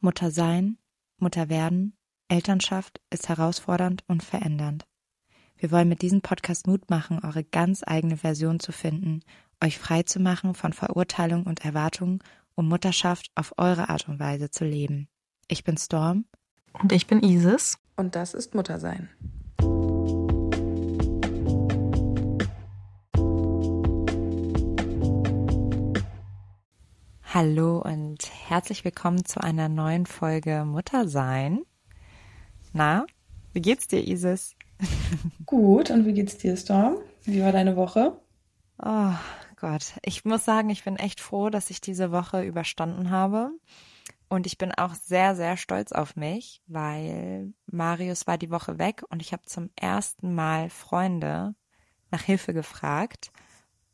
Mutter sein, Mutter werden, Elternschaft ist herausfordernd und verändernd. Wir wollen mit diesem Podcast Mut machen, eure ganz eigene Version zu finden, euch frei zu machen von Verurteilung und Erwartungen, um Mutterschaft auf eure Art und Weise zu leben. Ich bin Storm. Und ich bin Isis. Und das ist Muttersein. Hallo und herzlich willkommen zu einer neuen Folge Muttersein. Na, wie geht's dir, Isis? Gut, und wie geht's dir, Storm? Wie war deine Woche? Oh Gott, ich muss sagen, ich bin echt froh, dass ich diese Woche überstanden habe. Und ich bin auch sehr, sehr stolz auf mich, weil Marius war die Woche weg und ich habe zum ersten Mal Freunde nach Hilfe gefragt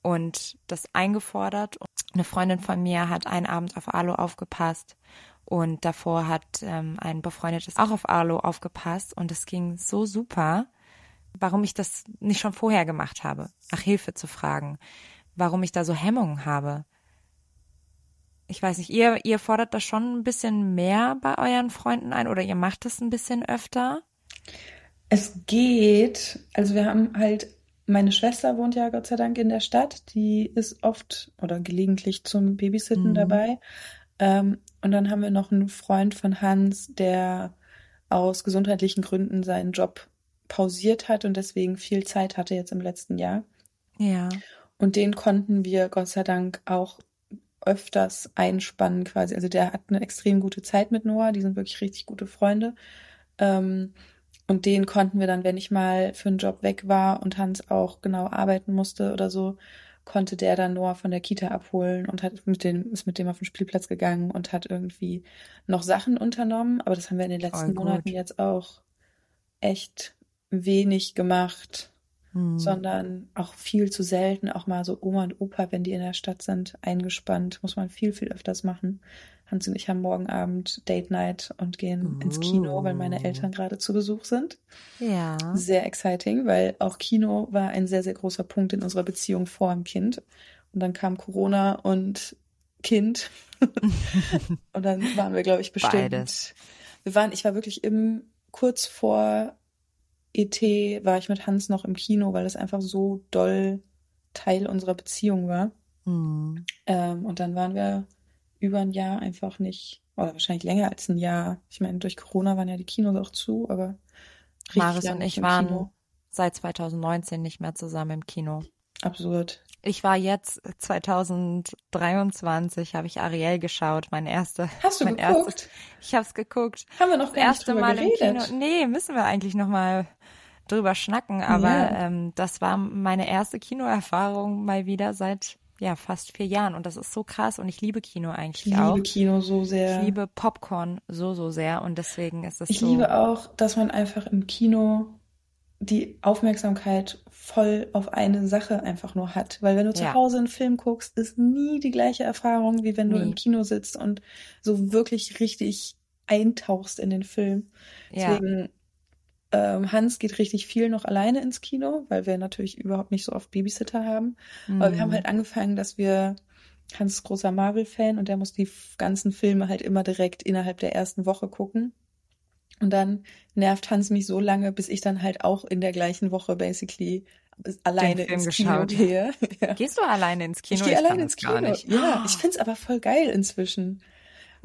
und das eingefordert. Eine Freundin von mir hat einen Abend auf Alo aufgepasst und davor hat ähm, ein befreundetes auch auf Alo aufgepasst und es ging so super, warum ich das nicht schon vorher gemacht habe, nach Hilfe zu fragen, warum ich da so Hemmungen habe. Ich weiß nicht, ihr, ihr fordert das schon ein bisschen mehr bei euren Freunden ein oder ihr macht das ein bisschen öfter? Es geht. Also wir haben halt meine Schwester wohnt ja Gott sei Dank in der Stadt. Die ist oft oder gelegentlich zum Babysitten mhm. dabei. Ähm, und dann haben wir noch einen Freund von Hans, der aus gesundheitlichen Gründen seinen Job pausiert hat und deswegen viel Zeit hatte jetzt im letzten Jahr. Ja. Und den konnten wir Gott sei Dank auch öfters einspannen quasi. Also der hat eine extrem gute Zeit mit Noah. Die sind wirklich richtig gute Freunde. Ähm, und den konnten wir dann, wenn ich mal für einen Job weg war und Hans auch genau arbeiten musste oder so, konnte der dann Noah von der Kita abholen und hat mit dem, ist mit dem auf den Spielplatz gegangen und hat irgendwie noch Sachen unternommen. Aber das haben wir in den letzten Monaten jetzt auch echt wenig gemacht, hm. sondern auch viel zu selten, auch mal so Oma und Opa, wenn die in der Stadt sind, eingespannt. Muss man viel, viel öfters machen. Hans und ich haben morgen Abend Date Night und gehen uh. ins Kino, weil meine Eltern gerade zu Besuch sind. Ja. Sehr exciting, weil auch Kino war ein sehr, sehr großer Punkt in unserer Beziehung vor dem Kind. Und dann kam Corona und Kind. und dann waren wir, glaube ich, bestimmt. Beides. Wir waren, ich war wirklich im, kurz vor ET war ich mit Hans noch im Kino, weil das einfach so doll Teil unserer Beziehung war. Mhm. Ähm, und dann waren wir über ein Jahr einfach nicht, oder wahrscheinlich länger als ein Jahr. Ich meine, durch Corona waren ja die Kinos auch zu, aber Marius und ich waren Kino. seit 2019 nicht mehr zusammen im Kino. Absurd. Ich war jetzt 2023 habe ich Ariel geschaut, meine erste. Hast du mein geguckt? Erstes, ich habe es geguckt. Haben wir noch das erste Mal geredet. im Kino. Nee, müssen wir eigentlich noch mal drüber schnacken, aber Ja. ähm, das war meine erste Kinoerfahrung mal wieder seit ja fast vier Jahren und das ist so krass und ich liebe Kino Ich eigentlich liebe auch. Kino so sehr. Ich liebe Popcorn so so sehr und deswegen ist es Ich so. liebe auch, dass man einfach im Kino die Aufmerksamkeit voll auf eine Sache einfach nur hat. Weil wenn du zu Ja. Hause einen Film guckst, ist nie die gleiche Erfahrung, wie wenn du Nie. im Kino sitzt und so wirklich richtig eintauchst in den Film. ja, Deswegen, ähm, Hans geht richtig viel noch alleine ins Kino, weil wir natürlich überhaupt nicht so oft Babysitter haben. Aber wir haben Mhm. halt angefangen, dass wir Hans ist großer Marvel-Fan und der muss die ganzen Filme halt immer direkt innerhalb der ersten Woche gucken. Und dann nervt Hans mich so lange, bis ich dann halt auch in der gleichen Woche basically alleine ins Kino geschaut. gehe. Ja. Gehst du alleine ins Kino? Ich gehe alleine das ins Kino. nicht. Ja, ich find's aber voll geil inzwischen.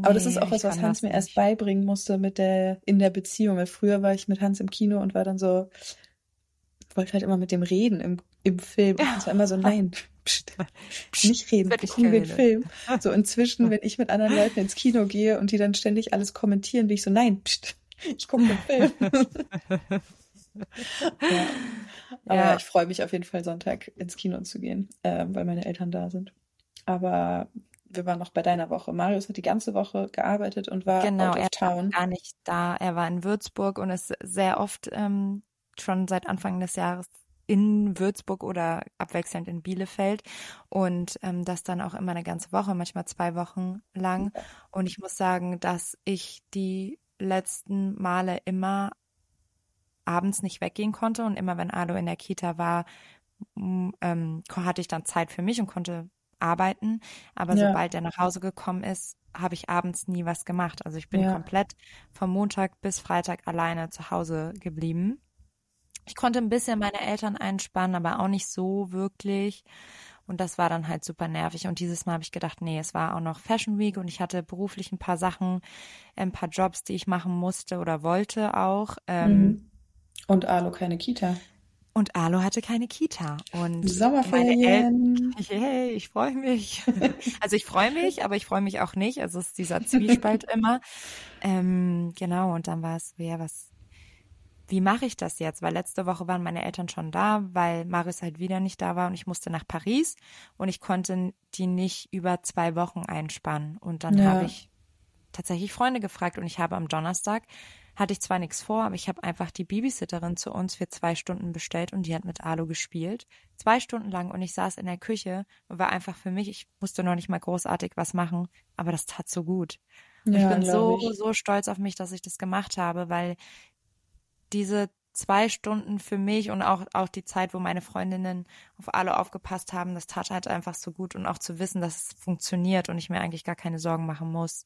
Aber das Nee, ist auch was, was Hans das mir erst beibringen musste mit der, in der Beziehung. Weil früher war ich mit Hans im Kino und war dann so, wollte halt immer mit dem reden im, im Film. Und es war immer so, nein, pst, nicht reden, wir gucken den. Film. So inzwischen, wenn ich mit anderen Leuten ins Kino gehe und die dann ständig alles kommentieren, bin ich so, nein, pst, ich gucke den Film. ja. Aber Ja. ich freue mich auf jeden Fall, Sonntag ins Kino zu gehen, ähm, weil meine Eltern da sind. Aber wir waren noch bei deiner Woche. Marius hat die ganze Woche gearbeitet und war Genau, out er of town. war gar nicht da. Er war in Würzburg und ist sehr oft ähm, schon seit Anfang des Jahres in Würzburg oder abwechselnd in Bielefeld und ähm, das dann auch immer eine ganze Woche, manchmal zwei Wochen lang. Und ich muss sagen, dass ich die letzten Male immer abends nicht weggehen konnte und immer wenn Alo in der Kita war, ähm, hatte ich dann Zeit für mich und konnte arbeiten. Aber Ja. sobald er nach Hause gekommen ist, habe ich abends nie was gemacht. Also ich bin Ja. komplett vom Montag bis Freitag alleine zu Hause geblieben. Ich konnte ein bisschen meine Eltern einspannen, aber auch nicht so wirklich. Und das war dann halt super nervig. Und dieses Mal habe ich gedacht, nee, es war auch noch Fashion Week und ich hatte beruflich ein paar Sachen, ein paar Jobs, die ich machen musste oder wollte auch. Ähm, Mhm. Und Alo keine Kita. Und Alo hatte keine Kita. Und meine Eltern, Sommerferien. Yay, ich freue mich. Also ich freue mich, aber ich freue mich auch nicht. Also es ist dieser Zwiespalt immer. Ähm, genau, und dann war es ja, was, wie mache ich das jetzt? Weil letzte Woche waren meine Eltern schon da, weil Maris halt wieder nicht da war und ich musste nach Paris und ich konnte die nicht über zwei Wochen einspannen. Und dann Ja. habe ich tatsächlich Freunde gefragt und ich habe am Donnerstag hatte ich zwar nichts vor, aber ich habe einfach die Babysitterin zu uns für zwei Stunden bestellt und die hat mit Alu gespielt. Zwei Stunden lang und ich saß in der Küche und war einfach für mich, ich musste noch nicht mal großartig was machen, aber das tat so gut. Und ich Ja, bin so, ich. so stolz auf mich, dass ich das gemacht habe, weil diese zwei Stunden für mich und auch, auch die Zeit, wo meine Freundinnen auf alle aufgepasst haben, das tat halt einfach so gut und auch zu wissen, dass es funktioniert und ich mir eigentlich gar keine Sorgen machen muss.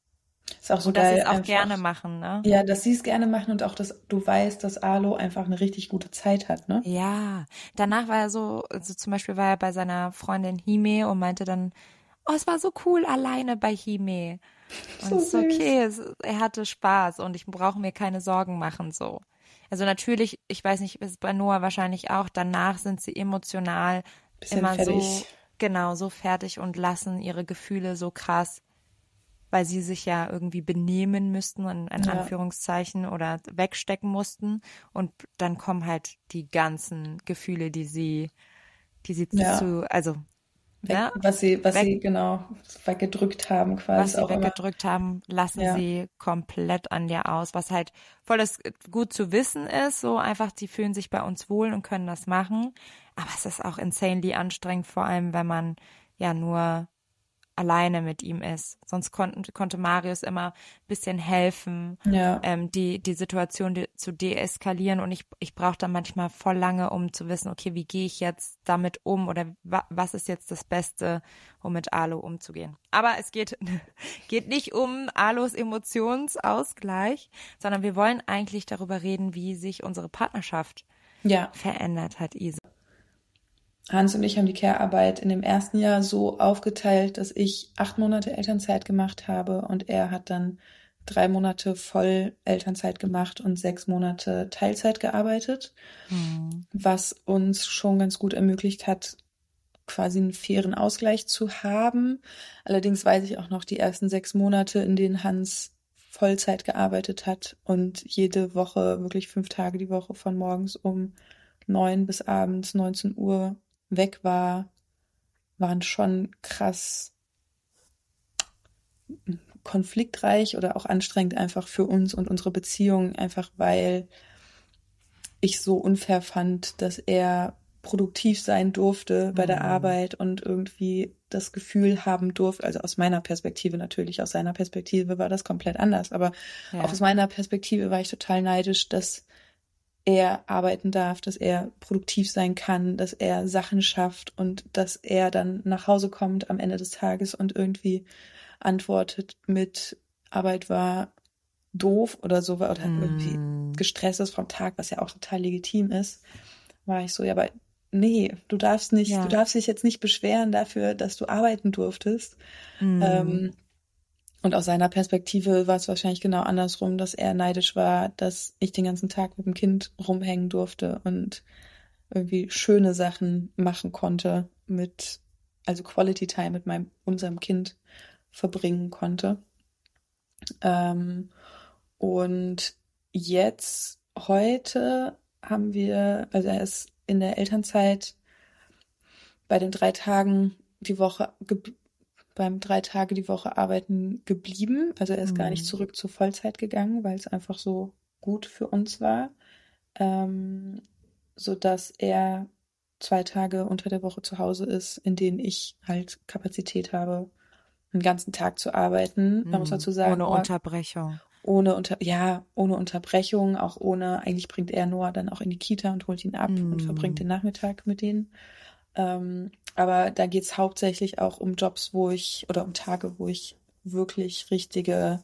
Ist auch so Und dass sie geil es auch einfach. gerne machen, ne? Ja, dass sie es gerne machen und auch, dass du weißt, dass Alo einfach eine richtig gute Zeit hat, ne? Ja, danach war er so, also zum Beispiel war er bei seiner Freundin Hime und meinte dann, oh, es war so cool alleine bei Hime. Und So es ist okay, es, er hatte Spaß und ich brauche mir keine Sorgen machen so. Also natürlich, ich weiß nicht, ist bei Noah wahrscheinlich auch, danach sind sie emotional immer so, fertig. genau, so fertig und lassen ihre Gefühle so krass, weil sie sich ja irgendwie benehmen müssten, in, in Ja. Anführungszeichen, oder wegstecken mussten. Und dann kommen halt die ganzen Gefühle, die sie, die sie Ja. zu, also, Weg, ne, was sie, was weg- sie genau weggedrückt haben, quasi was sie auch immer. weggedrückt haben, lassen Ja. sie komplett an dir aus, was halt voll das gut zu wissen ist, so einfach, die fühlen sich bei uns wohl und können das machen, aber es ist auch insanely anstrengend, vor allem wenn man ja nur alleine mit ihm ist. Sonst konnten, konnte Marius immer ein bisschen helfen, Ja, ähm, die, die Situation de zu deeskalieren und ich, ich brauche dann manchmal voll lange, um zu wissen, okay, wie gehe ich jetzt damit um oder wa was ist jetzt das Beste, um mit Alo umzugehen. Aber es geht, geht nicht um Alos Emotionsausgleich, sondern wir wollen eigentlich darüber reden, wie sich unsere Partnerschaft ja. verändert hat, Isa. Hans und ich haben die Care-Arbeit in dem ersten Jahr so aufgeteilt, dass ich acht Monate Elternzeit gemacht habe und er hat dann drei Monate voll Elternzeit gemacht und sechs Monate Teilzeit gearbeitet, Hm. was uns schon ganz gut ermöglicht hat, quasi einen fairen Ausgleich zu haben. Allerdings weiß ich auch noch die ersten sechs Monate, in denen Hans Vollzeit gearbeitet hat und jede Woche, wirklich fünf Tage die Woche von morgens um neun bis abends 19 Uhr weg war, waren schon krass konfliktreich oder auch anstrengend einfach für uns und unsere Beziehung, einfach weil ich so unfair fand, dass er produktiv sein durfte bei der Mhm. Arbeit und irgendwie das Gefühl haben durfte, also aus meiner Perspektive natürlich, aus seiner Perspektive war das komplett anders, aber Ja. auch aus meiner Perspektive war ich total neidisch, dass er arbeiten darf, dass er produktiv sein kann, dass er Sachen schafft und dass er dann nach Hause kommt am Ende des Tages und irgendwie antwortet mit Arbeit war doof oder so oder irgendwie Hm. gestresst ist vom Tag, was ja auch total legitim ist, war ich so, ja, aber nee, du darfst nicht, Ja. du darfst dich jetzt nicht beschweren dafür, dass du arbeiten durftest. Hm. Ähm, und aus seiner Perspektive war es wahrscheinlich genau andersrum, dass er neidisch war, dass ich den ganzen Tag mit dem Kind rumhängen durfte und irgendwie schöne Sachen machen konnte mit, also Quality Time mit meinem, unserem Kind verbringen konnte. Ähm, und jetzt, heute haben wir, also er ist in der Elternzeit bei den drei Tagen die Woche, beim drei Tage die Woche arbeiten geblieben. Also er ist gar nicht Mhm. zurück zur Vollzeit gegangen, weil es einfach so gut für uns war. Ähm, so dass er zwei Tage unter der Woche zu Hause ist, in denen ich halt Kapazität habe, einen ganzen Tag zu arbeiten. Man muss Hm. dazu sagen, Ohne Unterbrechung. ohne unter, ja, ohne Unterbrechung, auch ohne, eigentlich bringt er Noah dann auch in die Kita und holt ihn ab und Mm. verbringt den Nachmittag mit denen. Ähm, aber da geht's hauptsächlich auch um Jobs, wo ich, oder um Tage, wo ich wirklich richtige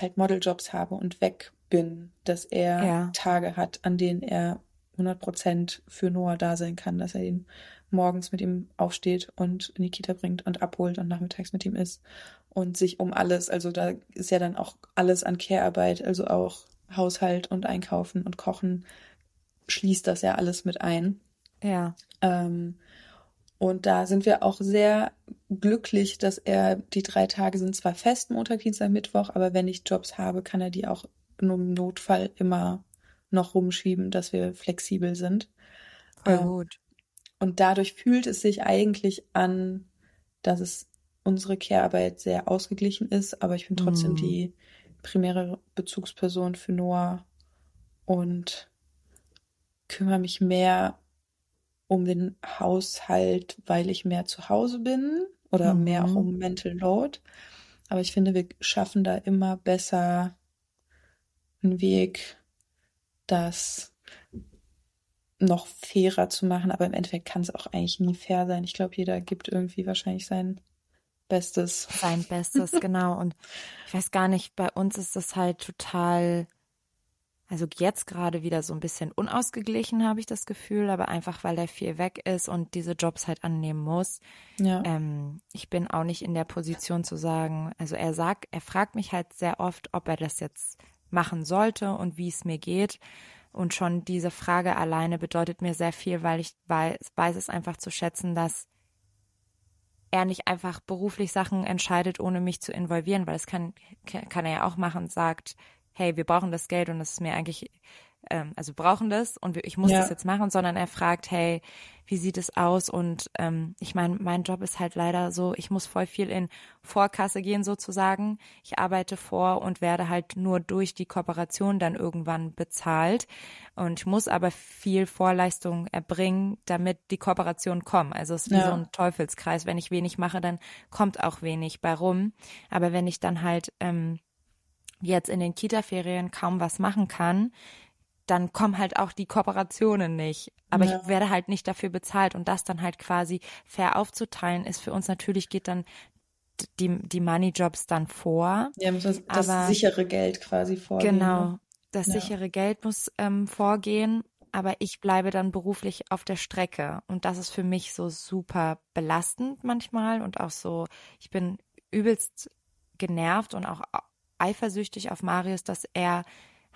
halt Modeljobs habe und weg bin, dass er Ja. Tage hat, an denen er 100 Prozent für Noah da sein kann, dass er ihn morgens mit ihm aufsteht und in die Kita bringt und abholt und nachmittags mit ihm isst und sich um alles, also da ist ja dann auch alles an Care-Arbeit, also auch Haushalt und Einkaufen und Kochen, schließt das ja alles mit ein. Ja. Ähm, und da sind wir auch sehr glücklich, dass er die drei Tage sind zwar fest, Montag, Dienstag, Mittwoch, aber wenn ich Jobs habe, kann er die auch nur im Notfall immer noch rumschieben, dass wir flexibel sind. Voll Ähm, gut. und dadurch fühlt es sich eigentlich an, dass es unsere Care-Arbeit sehr ausgeglichen ist, aber ich bin trotzdem Mhm. die primäre Bezugsperson für Noah und kümmere mich mehr um den Haushalt, weil ich mehr zu Hause bin oder mehr auch Mhm. um Mental Load. Aber ich finde, wir schaffen da immer besser einen Weg, das noch fairer zu machen. Aber im Endeffekt kann es auch eigentlich nie fair sein. Ich glaube, jeder gibt irgendwie wahrscheinlich sein Bestes. Sein Bestes, genau. Und ich weiß gar nicht, bei uns ist das halt total, also jetzt gerade wieder so ein bisschen unausgeglichen, habe ich das Gefühl, aber einfach, weil er viel weg ist und diese Jobs halt annehmen muss. Ja. Ähm, ich bin auch nicht in der Position zu sagen, also er sagt, er fragt mich halt sehr oft, ob er das jetzt machen sollte und wie es mir geht. Und schon diese Frage alleine bedeutet mir sehr viel, weil ich weiß, weiß es einfach zu schätzen, dass er nicht einfach beruflich Sachen entscheidet, ohne mich zu involvieren, weil das kann, kann er ja auch machen sagt, hey, wir brauchen das Geld und das ist mir eigentlich, ähm, also wir brauchen das und ich muss Ja. das jetzt machen, sondern er fragt, hey, wie sieht es aus? Und ähm, ich meine, mein Job ist halt leider so, ich muss voll viel in Vorkasse gehen sozusagen. Ich arbeite vor und werde halt nur durch die Kooperation dann irgendwann bezahlt. Und ich muss aber viel Vorleistung erbringen, damit die Kooperation kommt. Also es ist wie Ja. so ein Teufelskreis. Wenn ich wenig mache, dann kommt auch wenig bei rum. Aber wenn ich dann halt ähm, jetzt in den Kita-Ferien kaum was machen kann, dann kommen halt auch die Kooperationen nicht. Aber Ja. ich werde halt nicht dafür bezahlt und das dann halt quasi fair aufzuteilen ist für uns natürlich geht dann die, die Money-Jobs dann vor. Ja, das, das Aber- sichere Geld quasi vorgehen. Genau. ne? Das Ja. sichere Geld muss ähm, vorgehen, aber ich bleibe dann beruflich auf der Strecke. Und das ist für mich so super belastend manchmal und auch so, ich bin übelst genervt und auch eifersüchtig auf Marius, dass er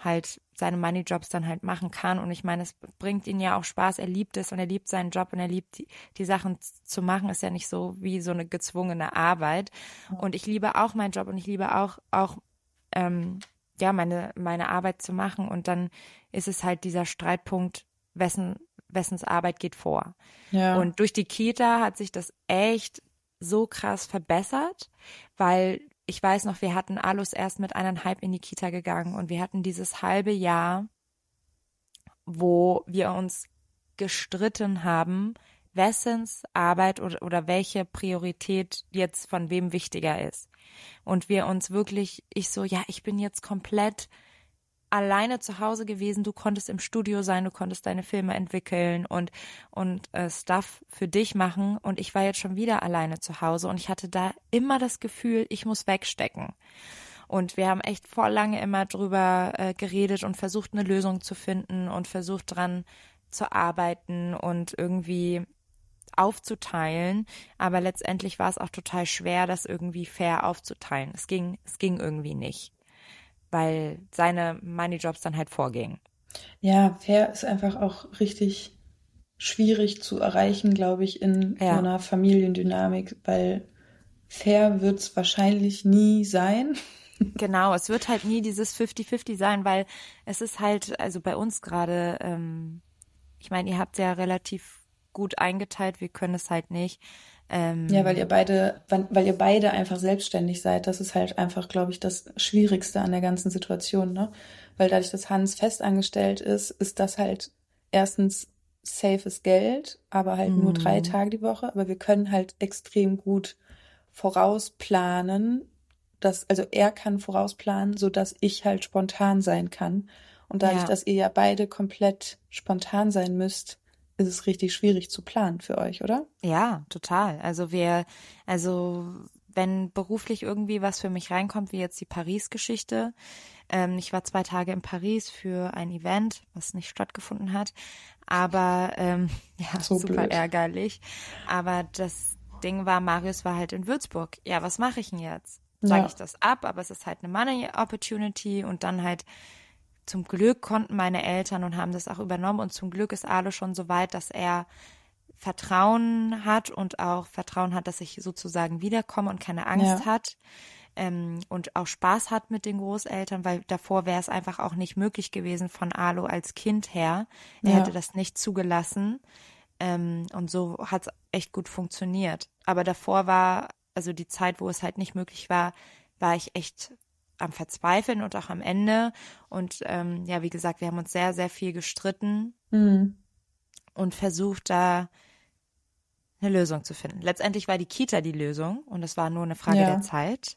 halt seine Money-Jobs dann halt machen kann. Und ich meine, es bringt ihn ja auch Spaß. Er liebt es und er liebt seinen Job und er liebt die, die Sachen zu machen. Ist ja nicht so wie so eine gezwungene Arbeit. Und ich liebe auch meinen Job und ich liebe auch, auch, ähm, ja, meine, meine Arbeit zu machen. Und dann ist es halt dieser Streitpunkt, wessen, wessens Arbeit geht vor. Ja. Und durch die Kita hat sich das echt so krass verbessert, weil ich weiß noch, wir hatten Alus erst mit eineinhalb in die Kita gegangen und wir hatten dieses halbe Jahr, wo wir uns gestritten haben, wessens Arbeit oder, oder welche Priorität jetzt von wem wichtiger ist. Und wir uns wirklich, ich so, ja, ich bin jetzt komplett alleine zu Hause gewesen, du konntest im Studio sein, du konntest deine Filme entwickeln und und äh, Stuff für dich machen und ich war jetzt schon wieder alleine zu Hause und ich hatte da immer das Gefühl, ich muss wegstecken. Und wir haben echt voll lange immer drüber äh, geredet und versucht eine Lösung zu finden und versucht dran zu arbeiten und irgendwie aufzuteilen, aber letztendlich war es auch total schwer, das irgendwie fair aufzuteilen. Es ging es ging irgendwie nicht weil seine Money-Jobs dann halt vorgingen. Ja, fair ist einfach auch richtig schwierig zu erreichen, glaube ich, in Ja. so einer Familiendynamik, weil fair wird es wahrscheinlich nie sein. Genau, es wird halt nie dieses 50-50 sein, weil es ist halt, also bei uns gerade, ähm, ich meine, ihr habt ja relativ gut eingeteilt, wir können es halt nicht. Ähm, Ja, weil ihr beide, weil weil ihr beide einfach selbstständig seid. Das ist halt einfach, glaube ich, das Schwierigste an der ganzen Situation, ne? Weil dadurch, dass Hans festangestellt ist, ist das halt erstens safes Geld, aber halt nur Mhm. drei Tage die Woche. Aber wir können halt extrem gut vorausplanen, dass, also er kann vorausplanen, so dass ich halt spontan sein kann. Und dadurch, Ja. dass ihr ja beide komplett spontan sein müsst, ist es richtig schwierig zu planen für euch, oder? Ja, total. Also wir, also wenn beruflich irgendwie was für mich reinkommt, wie jetzt die Paris-Geschichte. Ähm, ich war zwei Tage in Paris für ein Event, was nicht stattgefunden hat. Aber ähm, ja, so super blöd. ärgerlich. Aber das Ding war, Marius war halt in Würzburg. Ja, was mache ich denn jetzt? Sage ja. ich das ab, aber es ist halt eine Money Opportunity und dann halt zum Glück konnten meine Eltern und haben das auch übernommen und zum Glück ist Alo schon so weit, dass er Vertrauen hat und auch Vertrauen hat, dass ich sozusagen wiederkomme und keine Angst ja. hat ähm, und auch Spaß hat mit den Großeltern, weil davor wäre es einfach auch nicht möglich gewesen von Alo als Kind her. Er ja. hätte das nicht zugelassen ähm, und so hat es echt gut funktioniert. Aber davor war, also die Zeit, wo es halt nicht möglich war, war ich echt am Verzweifeln und auch am Ende. Und ähm, ja, wie gesagt, wir haben uns sehr, sehr viel gestritten mhm. und versucht da eine Lösung zu finden. Letztendlich war die Kita die Lösung und es war nur eine Frage ja. der Zeit.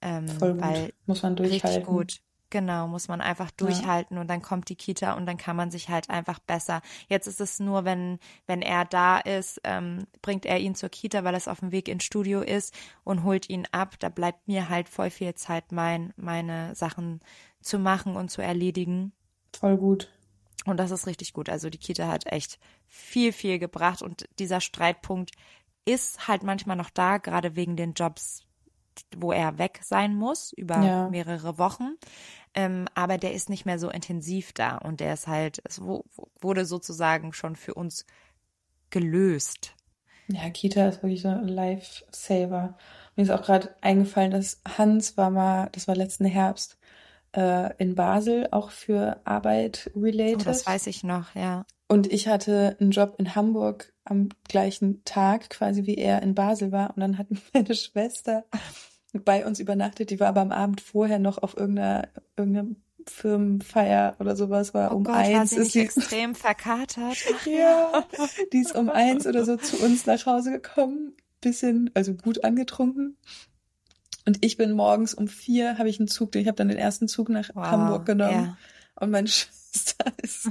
Ähm, Voll gut. Weil muss man durchhalten. Richtig gut. Genau, muss man einfach durchhalten ja. und dann kommt die Kita und dann kann man sich halt einfach besser. Jetzt ist es nur, wenn, wenn er da ist, ähm, bringt er ihn zur Kita, weil es auf dem Weg ins Studio ist und holt ihn ab. Da bleibt mir halt voll viel Zeit, mein, meine Sachen zu machen und zu erledigen. Voll gut. Und das ist richtig gut. Also die Kita hat echt viel, viel gebracht und dieser Streitpunkt ist halt manchmal noch da, gerade wegen den Jobs, wo er weg sein muss über ja. mehrere Wochen. Ähm, aber der ist nicht mehr so intensiv da und der ist halt, es wurde sozusagen schon für uns gelöst. Ja, Kita ist wirklich so ein Lifesaver. Mir ist auch gerade eingefallen, dass Hans war mal, das war letzten Herbst, äh, in Basel auch für Arbeit related. Oh, das weiß ich noch, ja. Und ich hatte einen Job in Hamburg am gleichen Tag, quasi wie er in Basel war. Und dann hat meine Schwester bei uns übernachtet. Die war aber am Abend vorher noch auf irgendeiner, irgendeiner Firmenfeier oder sowas war oh um Gott, eins. War sie ist sie extrem verkatert. ja, die ist um eins oder so zu uns nach Hause gekommen, bisschen, also gut angetrunken. Und ich bin morgens um vier, habe ich einen Zug, ich habe dann den ersten Zug nach wow, Hamburg genommen. Yeah. Und meine Schwester ist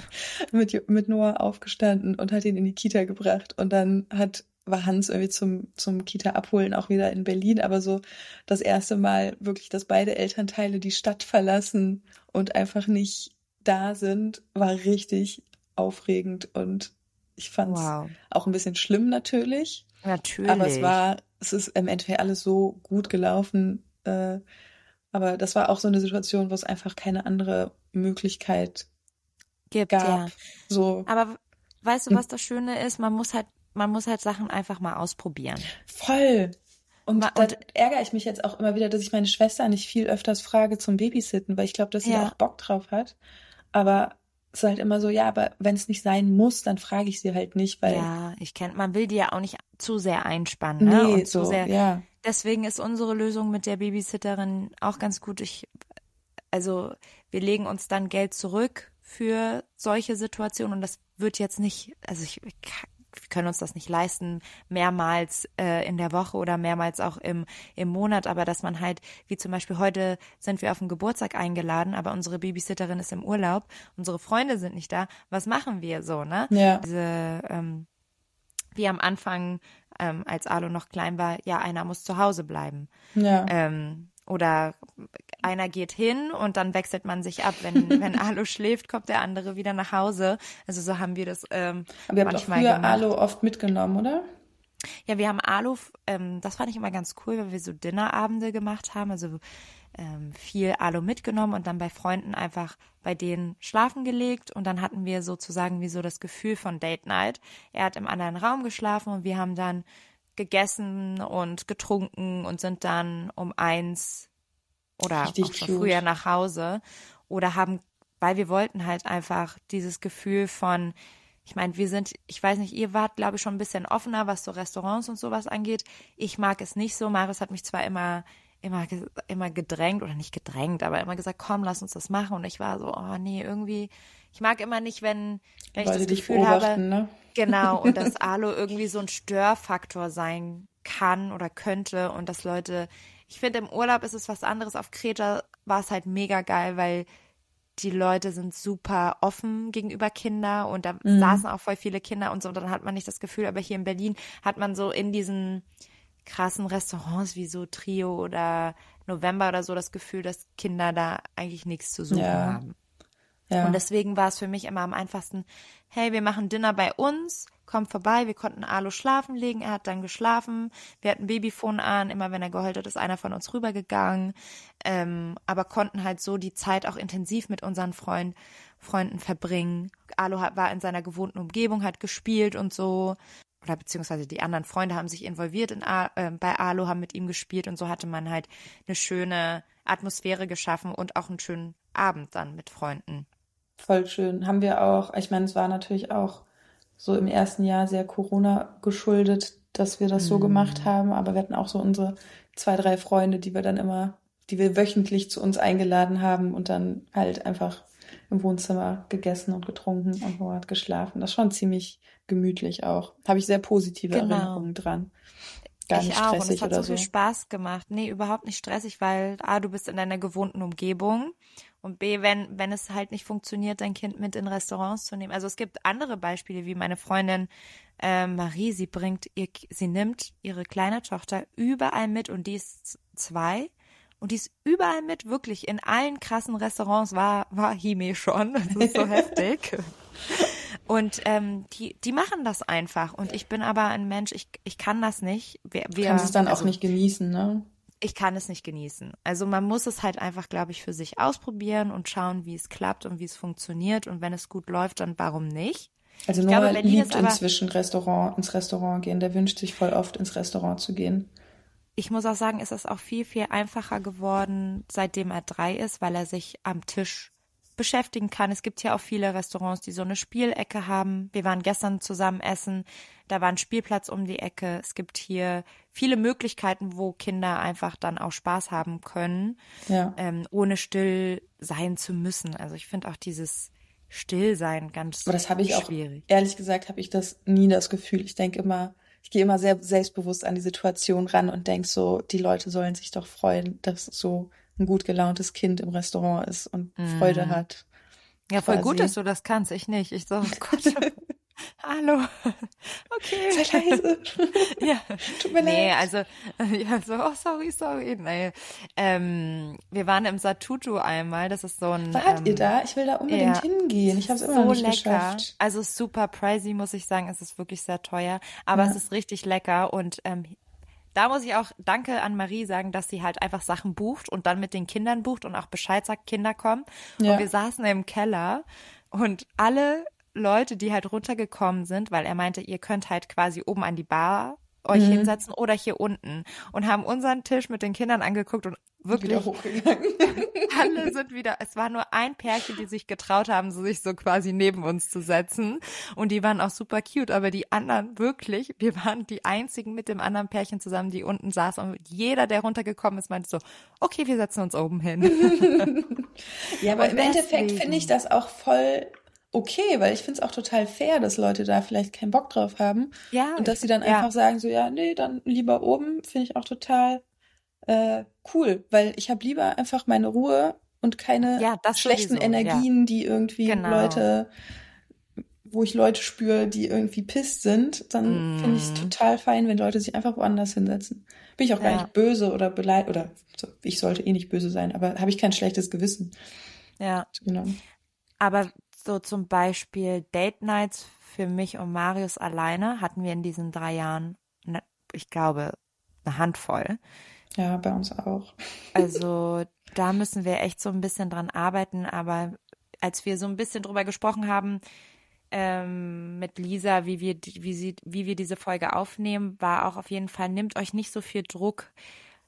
mit, mit Noah aufgestanden und hat ihn in die Kita gebracht. Und dann hat war Hans irgendwie zum, zum Kita abholen auch wieder in Berlin, aber so das erste Mal wirklich, dass beide Elternteile die Stadt verlassen und einfach nicht da sind, war richtig aufregend und ich fand es wow. auch ein bisschen schlimm natürlich. Natürlich. Aber es war es ist im Endeffekt alles so gut gelaufen. Äh, aber das war auch so eine Situation, wo es einfach keine andere Möglichkeit gibt. Gab. Ja. So. Aber weißt du, was das Schöne ist? Man muss halt, man muss halt Sachen einfach mal ausprobieren. Voll. Und, und da ärgere ich mich jetzt auch immer wieder, dass ich meine Schwester nicht viel öfters frage zum Babysitten, weil ich glaube, dass sie ja. auch Bock drauf hat. Aber es ist halt immer so, ja, aber wenn es nicht sein muss, dann frage ich sie halt nicht, weil. Ja, ich kenne, man will die ja auch nicht zu sehr einspannen, ne? Nee, und zu so, sehr. Ja. Deswegen ist unsere Lösung mit der Babysitterin auch ganz gut. Ich, also, wir legen uns dann Geld zurück für solche Situationen und das wird jetzt nicht, also ich, können uns das nicht leisten, mehrmals äh, in der Woche oder mehrmals auch im, im Monat, aber dass man halt, wie zum Beispiel heute sind wir auf den Geburtstag eingeladen, aber unsere Babysitterin ist im Urlaub, unsere Freunde sind nicht da, was machen wir so, ne? Ja. Diese, ähm, wie am Anfang, ähm, als Alo noch klein war, ja, einer muss zu Hause bleiben. Ja. Ähm, oder einer geht hin und dann wechselt man sich ab. Wenn, wenn Alu schläft, kommt der andere wieder nach Hause. Also so haben wir das ähm, Aber wir haben doch früher gemacht. Alu oft mitgenommen, oder? Ja, wir haben Alu, ähm, das fand ich immer ganz cool, weil wir so Dinnerabende gemacht haben. Also ähm, viel Alu mitgenommen und dann bei Freunden einfach bei denen schlafen gelegt und dann hatten wir sozusagen wie so das Gefühl von Date Night. Er hat im anderen Raum geschlafen und wir haben dann gegessen und getrunken und sind dann um eins oder Richtig auch schon früher nach Hause oder haben, weil wir wollten halt einfach dieses Gefühl von, ich meine, wir sind, ich weiß nicht, ihr wart, glaube ich, schon ein bisschen offener, was so Restaurants und sowas angeht. Ich mag es nicht so. Marius hat mich zwar immer, immer, immer gedrängt oder nicht gedrängt, aber immer gesagt, komm, lass uns das machen. Und ich war so, oh nee, irgendwie, ich mag immer nicht, wenn, wenn ich das Gefühl habe, ne? genau, und dass Alu irgendwie so ein Störfaktor sein kann oder könnte und dass Leute, ich finde im Urlaub ist es was anderes. Auf Kreta war es halt mega geil, weil die Leute sind super offen gegenüber Kinder und da mhm. saßen auch voll viele Kinder und so, und dann hat man nicht das Gefühl, aber hier in Berlin hat man so in diesen krassen Restaurants wie so Trio oder November oder so das Gefühl, dass Kinder da eigentlich nichts zu suchen Ja. haben. Ja. Und deswegen war es für mich immer am einfachsten, hey, wir machen Dinner bei uns, kommt vorbei, wir konnten Alu schlafen legen, er hat dann geschlafen, wir hatten Babyphone an, immer wenn er geheult hat, ist einer von uns rübergegangen, ähm, aber konnten halt so die Zeit auch intensiv mit unseren Freund, Freunden verbringen. Alu hat, war in seiner gewohnten Umgebung, hat gespielt und so, oder beziehungsweise die anderen Freunde haben sich involviert in äh, bei Alu, haben mit ihm gespielt und so hatte man halt eine schöne Atmosphäre geschaffen und auch einen schönen Abend dann mit Freunden. Voll schön. Haben wir auch, ich meine, es war natürlich auch so im ersten Jahr sehr Corona geschuldet, dass wir das so Mhm. gemacht haben, aber wir hatten auch so unsere zwei, drei Freunde, die wir dann immer, die wir wöchentlich zu uns eingeladen haben und dann halt einfach im Wohnzimmer gegessen und getrunken und hat geschlafen. Das ist schon ziemlich gemütlich auch. Habe ich sehr positive Genau. Erinnerungen dran. Gar ich nicht auch. Und stressig es hat so viel so. Spaß gemacht. Nee, überhaupt nicht stressig, weil A, du bist in deiner gewohnten Umgebung. Und B, wenn, wenn es halt nicht funktioniert, dein Kind mit in Restaurants zu nehmen. Also es gibt andere Beispiele, wie meine Freundin äh, Marie, sie bringt ihr, sie nimmt ihre kleine Tochter überall mit und die ist zwei. Und die ist überall mit, wirklich in allen krassen Restaurants war, war Hime schon. Das ist so heftig. Und ähm, die, die machen das einfach. Und ich bin aber ein Mensch, ich, ich kann das nicht. Wir, Du wir, kannst es dann auch also, nicht genießen, ne? Ich kann es nicht genießen. Also man muss es halt einfach, glaube ich, für sich ausprobieren und schauen, wie es klappt und wie es funktioniert. Und wenn es gut läuft, dann warum nicht? Also Ich glaube, Berlin liebt inzwischen Restaurant, ins Restaurant gehen. Der wünscht sich voll oft ins Restaurant zu gehen. Ich muss auch sagen, ist es auch viel, viel einfacher geworden, seitdem er drei ist, weil er sich am Tisch beschäftigen kann. Es gibt hier auch viele Restaurants, die so eine Spielecke haben. Wir waren gestern zusammen essen. Da war ein Spielplatz um die Ecke. Es gibt hier viele Möglichkeiten, wo Kinder einfach dann auch Spaß haben können, Ja. ähm, ohne still sein zu müssen. Also ich finde auch dieses Stillsein ganz Aber das habe ich auch, schwierig. ehrlich gesagt, habe ich das nie das Gefühl. Ich denke immer, ich gehe immer sehr selbstbewusst an die Situation ran und denke so, die Leute sollen sich doch freuen, dass so ein gut gelauntes Kind im Restaurant ist und Freude Mhm. hat. Ja, voll gut, quasi. dass du das kannst. Ich nicht. Ich so, oh Gott. Hallo. Okay. Sei leise. Ja. Tut mir Nee, leid. also, ja, so, oh, sorry, sorry. Nee. Ähm, wir waren im Satutu einmal. Das ist so ein. Wart ähm, ihr da? Ich will da unbedingt ja. hingehen. Ich habe es immer so noch nicht lecker. geschafft. Also super pricey, muss ich sagen. Es ist wirklich sehr teuer. Aber Ja. es ist richtig lecker. Und ähm, da muss ich auch Danke an Marie sagen, dass sie halt einfach Sachen bucht und dann mit den Kindern bucht und auch Bescheid sagt, Kinder kommen. Ja. Und wir saßen im Keller und alle Leute, die halt runtergekommen sind, weil er meinte, ihr könnt halt quasi oben an die Bar euch Mhm. hinsetzen oder hier unten und haben unseren Tisch mit den Kindern angeguckt und wirklich alle sind wieder, es war nur ein Pärchen, die sich getraut haben, sich so quasi neben uns zu setzen. Und die waren auch super cute, aber die anderen wirklich, wir waren die einzigen mit dem anderen Pärchen zusammen, die unten saßen. Und jeder, der runtergekommen ist, meinte so, okay, wir setzen uns oben hin. Ja, aber Und im Endeffekt finde ich das auch voll okay, weil ich finde es auch total fair, dass Leute da vielleicht keinen Bock drauf haben. ja, Und dass sie dann ja. einfach sagen, so, ja, nee, dann lieber oben, finde ich auch total äh, cool, weil ich habe lieber einfach meine Ruhe und keine Ja, das schlechten sowieso, Energien, die irgendwie Genau. Leute, wo ich Leute spüre, die irgendwie pisst sind, dann finde ich es Mm. total fein, wenn Leute sich einfach woanders hinsetzen. Bin ich auch gar Ja. nicht böse oder beleidigt, oder so, ich sollte eh nicht böse sein, aber habe ich kein schlechtes Gewissen. ja. Genau. Aber so zum Beispiel Date Nights für mich und Marius alleine hatten wir in diesen drei Jahren, ne, ich glaube, eine Handvoll. Ja, bei uns auch. Also da müssen wir echt so ein bisschen dran arbeiten. Aber als wir so ein bisschen drüber gesprochen haben ähm, mit Lisa, wie wir, die- wie, sie, wie wir diese Folge aufnehmen, war auch auf jeden Fall, nehmt euch nicht so viel Druck.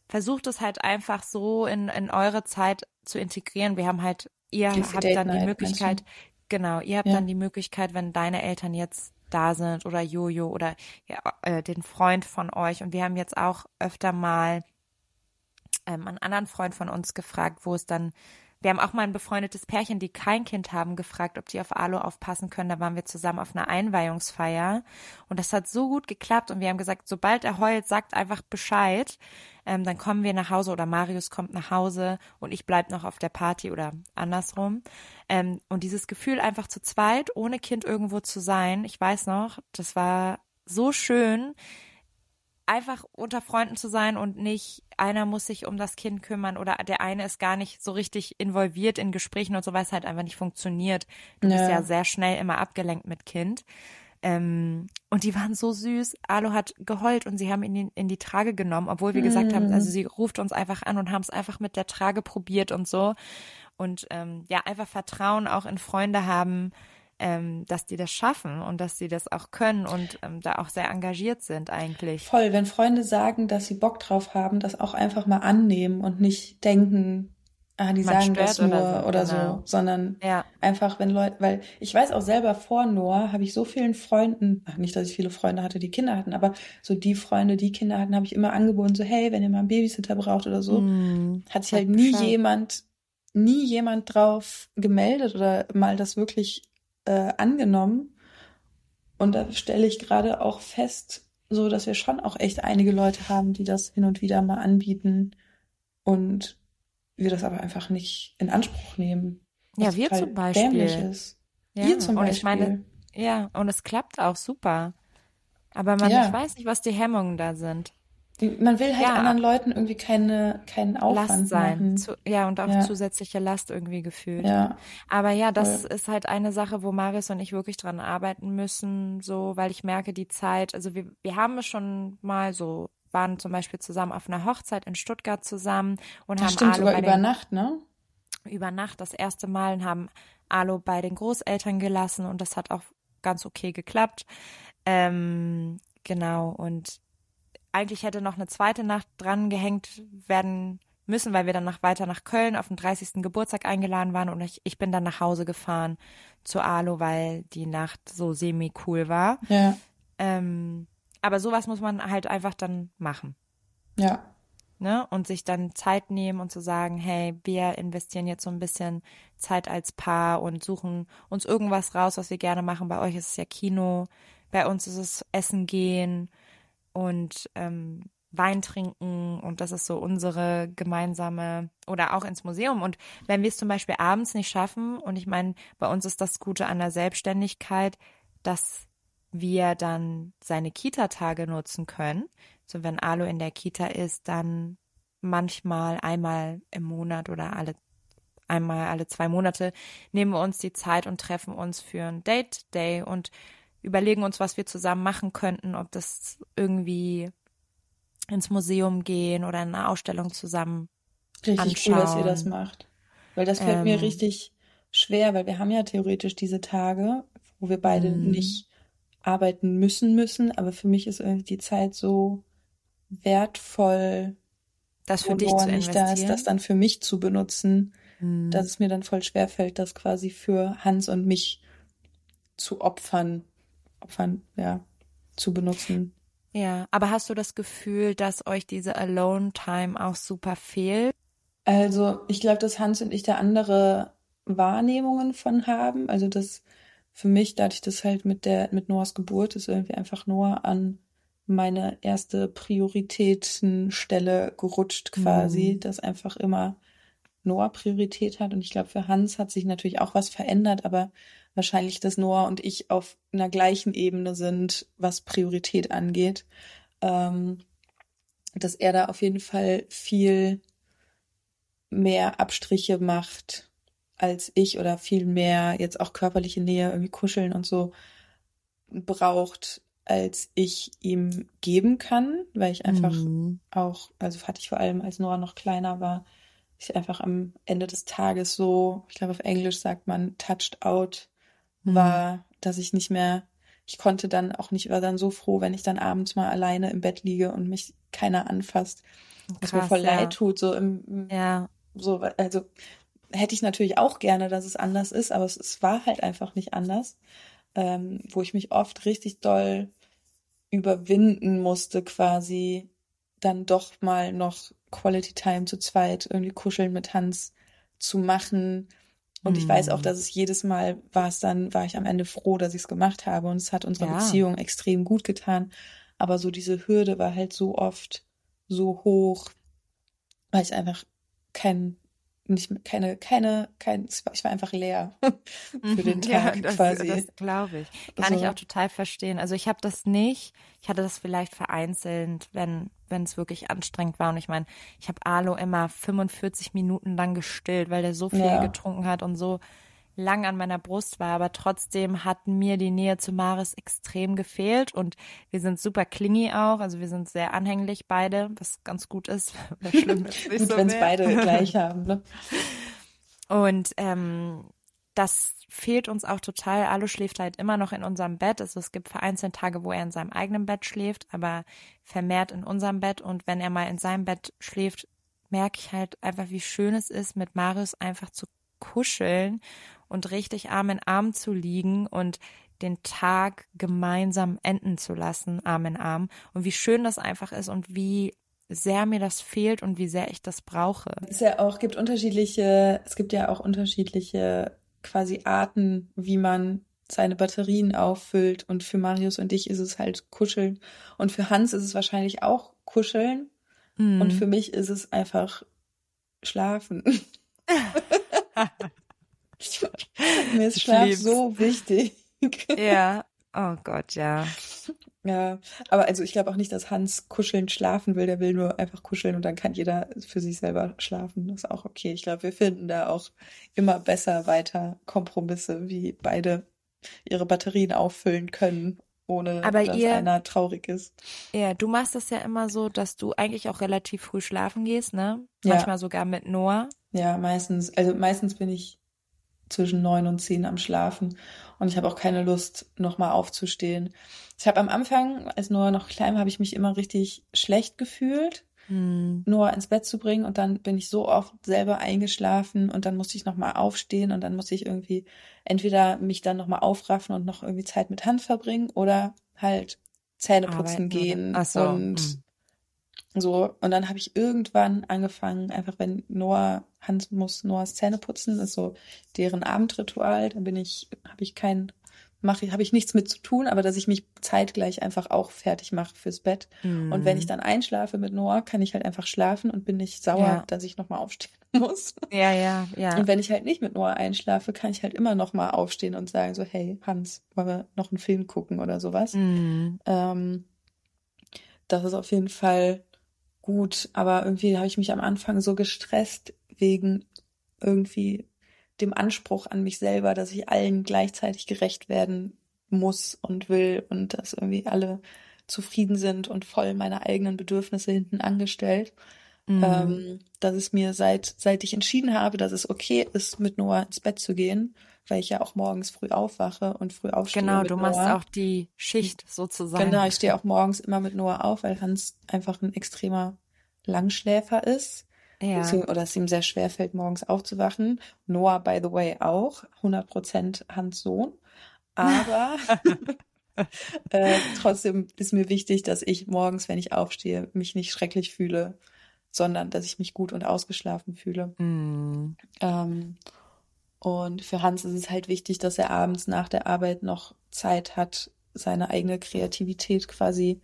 Versucht es halt einfach so in, in eure Zeit zu integrieren. Wir haben halt, ihr Diese habt Date dann die Night, Möglichkeit, meinst genau, ihr habt Ja. dann die Möglichkeit, wenn deine Eltern jetzt da sind oder Jojo oder ja, äh, den Freund von euch. Und wir haben jetzt auch öfter mal ähm, einen anderen Freund von uns gefragt, wo es dann, wir haben auch mal ein befreundetes Pärchen, die kein Kind haben, gefragt, ob die auf Alu aufpassen können. Da waren wir zusammen auf einer Einweihungsfeier und das hat so gut geklappt und wir haben gesagt, sobald er heult, sagt einfach Bescheid. Ähm, dann kommen wir nach Hause oder Marius kommt nach Hause und ich bleib noch auf der Party oder andersrum. Ähm, und dieses Gefühl einfach zu zweit, ohne Kind irgendwo zu sein, ich weiß noch, das war so schön, einfach unter Freunden zu sein und nicht einer muss sich um das Kind kümmern oder der eine ist gar nicht so richtig involviert in Gesprächen und so, weil es halt einfach nicht funktioniert. Du ja. bist ja sehr schnell immer abgelenkt mit Kind. Ähm, und die waren so süß. Alu hat geheult und sie haben ihn in, in die Trage genommen, obwohl wir mm. gesagt haben, also sie ruft uns einfach an und haben es einfach mit der Trage probiert und so. Und ähm, ja, einfach Vertrauen auch in Freunde haben, ähm, dass die das schaffen und dass sie das auch können und ähm, da auch sehr engagiert sind eigentlich. Voll, wenn Freunde sagen, dass sie Bock drauf haben, das auch einfach mal annehmen und nicht denken, ah, die Man sagen das nur oder so, oder genau. so sondern ja. einfach, wenn Leute, weil ich weiß auch selber vor Noah habe ich so vielen Freunden, ach, nicht, dass ich viele Freunde hatte, die Kinder hatten, aber so die Freunde, die Kinder hatten, habe ich immer angeboten, so hey, wenn ihr mal einen Babysitter braucht oder so, mm, hat sich halt nie Bescheid. jemand, nie jemand drauf gemeldet oder mal das wirklich äh, angenommen. Und da stelle ich gerade auch fest, so dass wir schon auch echt einige Leute haben, die das hin und wieder mal anbieten und wir das aber einfach nicht in Anspruch nehmen. Ja, wir zum Beispiel. Ist. Ja, Ihr zum Beispiel. Und ich meine, ja, und es klappt auch super. Aber man, ja. ich weiß nicht, was die Hemmungen da sind. Man will halt ja. anderen Leuten irgendwie keine, keinen Aufwand Last sein. Zu, ja, und auch ja. zusätzliche Last irgendwie gefühlt. Ja. Aber ja, das Voll. ist halt eine Sache, wo Marius und ich wirklich dran arbeiten müssen, so, weil ich merke, die Zeit, also wir, wir haben es schon mal so, waren zum Beispiel zusammen auf einer Hochzeit in Stuttgart zusammen und das haben stimmt, Alu sogar über den, Nacht, ne? Über Nacht das erste Mal und haben Alu bei den Großeltern gelassen und das hat auch ganz okay geklappt. Ähm, genau, und eigentlich hätte noch eine zweite Nacht dran gehängt werden müssen, weil wir dann noch weiter nach Köln auf den 30. Geburtstag eingeladen waren und ich, ich bin dann nach Hause gefahren zu Alu, weil die Nacht so semi cool war. Ja. Ähm, aber sowas muss man halt einfach dann machen. Ja. Ne? Und sich dann Zeit nehmen und zu sagen, hey, wir investieren jetzt so ein bisschen Zeit als Paar und suchen uns irgendwas raus, was wir gerne machen. Bei euch ist es ja Kino, bei uns ist es Essen gehen und ähm, Wein trinken und das ist so unsere gemeinsame oder auch ins Museum. Und wenn wir es zum Beispiel abends nicht schaffen, und ich meine, bei uns ist das Gute an der Selbstständigkeit, dass wir dann seine Kita-Tage nutzen können. So wenn Alu in der Kita ist, dann manchmal einmal im Monat oder alle einmal alle zwei Monate nehmen wir uns die Zeit und treffen uns für ein Date Day und überlegen uns, was wir zusammen machen könnten, ob das irgendwie ins Museum gehen oder eine Ausstellung zusammen Richtig anschauen. cool, dass ihr das macht. Weil das fällt ähm, mir richtig schwer, weil wir haben ja theoretisch diese Tage, wo wir beide mhm. nicht arbeiten müssen müssen, aber für mich ist irgendwie die Zeit so wertvoll, das für dich zu nicht da ist, das dann für mich zu benutzen, mhm. dass es mir dann voll schwer fällt, das quasi für Hans und mich zu opfern. Opfern, ja, zu benutzen. Ja, aber hast du das Gefühl, dass euch diese Alone-Time auch super fehlt? Also, ich glaube, dass Hans und ich da andere Wahrnehmungen von haben. Also, dass für mich, dadurch, dass halt mit der, mit Noahs Geburt ist irgendwie einfach Noah an meine erste Prioritätenstelle gerutscht quasi, mhm. dass einfach immer Noah Priorität hat. Und ich glaube, für Hans hat sich natürlich auch was verändert, aber wahrscheinlich, dass Noah und ich auf einer gleichen Ebene sind, was Priorität angeht. Ähm, dass er da auf jeden Fall viel mehr Abstriche macht als ich oder viel mehr jetzt auch körperliche Nähe, irgendwie kuscheln und so braucht, als ich ihm geben kann, weil ich einfach mhm. auch, also hatte ich vor allem, als Noah noch kleiner war, ich einfach am Ende des Tages so, ich glaube auf Englisch sagt man touched out mhm. war, dass ich nicht mehr, ich konnte dann auch nicht, war dann so froh, wenn ich dann abends mal alleine im Bett liege und mich keiner anfasst. Krass, was mir voll ja. leid tut, so im, ja. so, also hätte ich natürlich auch gerne, dass es anders ist, aber es, es war halt einfach nicht anders, ähm, wo ich mich oft richtig doll überwinden musste, quasi dann doch mal noch Quality Time zu zweit, irgendwie kuscheln mit Hans zu machen. Und ich weiß auch, mhm. dass es jedes Mal war es dann, war ich am Ende froh, dass ich es gemacht habe und es hat unserer ja. Beziehung extrem gut getan. Aber so diese Hürde war halt so oft so hoch, weil ich einfach kein nicht keine, keine, kein, ich war einfach leer für den Tag ja, das, quasi. Das glaube ich. Kann So. ich auch total verstehen. Also ich habe das nicht. Ich hatte das vielleicht vereinzelt, wenn wenn es wirklich anstrengend war. Und ich meine, ich habe Alo immer 45 Minuten lang gestillt, weil der so viel Ja. getrunken hat und so lang an meiner Brust war. Aber trotzdem hat mir die Nähe zu Maris extrem gefehlt. Und wir sind super klingy auch. Also wir sind sehr anhänglich beide, was ganz gut ist. Schlimm, nicht Gut, so wenn es beide gleich haben. Ne? Und ähm, das fehlt uns auch total. Alu schläft halt immer noch in unserem Bett. Also es gibt vereinzelt Tage, wo er in seinem eigenen Bett schläft, aber vermehrt in unserem Bett. Und wenn er mal in seinem Bett schläft, merke ich halt einfach, wie schön es ist, mit Marius einfach zu kuscheln und richtig Arm in Arm zu liegen und den Tag gemeinsam enden zu lassen, Arm in Arm. Und wie schön das einfach ist und wie sehr mir das fehlt und wie sehr ich das brauche. Es ist ja auch, gibt unterschiedliche, es gibt ja auch unterschiedliche quasi Arten, wie man seine Batterien auffüllt. Und für Marius und dich ist es halt kuscheln. Und für Hans ist es wahrscheinlich auch kuscheln. Mhm. Und für mich ist es einfach schlafen. Mir ist Schlaf lieb's. so wichtig. Ja, oh Gott, ja. Ja, aber also ich glaube auch nicht, dass Hans kuscheln schlafen will. Der will nur einfach kuscheln und dann kann jeder für sich selber schlafen. Das ist auch okay. Ich glaube, wir finden da auch immer besser weiter Kompromisse, wie beide ihre Batterien auffüllen können, ohne Aber dass ihr- einer traurig ist. Ja, du machst das ja immer so, dass du eigentlich auch relativ früh schlafen gehst, ne? Ja. Manchmal sogar mit Noah. Ja, meistens, also meistens bin ich zwischen neun und zehn am Schlafen und ich habe auch keine Lust, nochmal aufzustehen. Ich habe am Anfang, als Noah noch klein war, habe ich mich immer richtig schlecht gefühlt. Hm. Noah ins Bett zu bringen und dann bin ich so oft selber eingeschlafen und dann musste ich nochmal aufstehen und dann musste ich irgendwie entweder mich dann nochmal aufraffen und noch irgendwie Zeit mit Hand verbringen oder halt Zähne putzen gehen so, und hm. So. Und dann habe ich irgendwann angefangen, einfach wenn Noah, Hans muss Noahs Zähne putzen, ist so deren Abendritual, da bin ich, habe ich kein, mache ich, habe ich nichts mit zu tun, aber dass ich mich zeitgleich einfach auch fertig mache fürs Bett. Und wenn ich dann einschlafe mit Noah, kann ich halt einfach schlafen und bin nicht sauer, Ja. dass ich nochmal aufstehen muss. Ja, ja, ja. Und wenn ich halt nicht mit Noah einschlafe, kann ich halt immer nochmal aufstehen und sagen so, hey, Hans, wollen wir noch einen Film gucken oder sowas. Hm. Ähm, das ist auf jeden Fall gut, aber irgendwie habe ich mich am Anfang so gestresst wegen irgendwie dem Anspruch an mich selber, dass ich allen gleichzeitig gerecht werden muss und will und dass irgendwie alle zufrieden sind und voll meine eigenen Bedürfnisse hinten angestellt. Hm. Ähm, dass es mir seit, seit ich entschieden habe, dass es okay ist, mit Noah ins Bett zu gehen, weil ich ja auch morgens früh aufwache und früh aufstehe. Genau, du machst Noah. auch die Schicht sozusagen. Genau, ich stehe auch morgens immer mit Noah auf, weil Hans einfach ein extremer Langschläfer ist. Ja. Oder es ihm sehr schwer fällt, morgens aufzuwachen. Noah, by the way, auch. 100% Hans Sohn. Aber äh, trotzdem ist mir wichtig, dass ich morgens, wenn ich aufstehe, mich nicht schrecklich fühle, sondern dass ich mich gut und ausgeschlafen fühle. Hm. Ähm, und für Hans ist es halt wichtig, dass er abends nach der Arbeit noch Zeit hat, seine eigene Kreativität quasi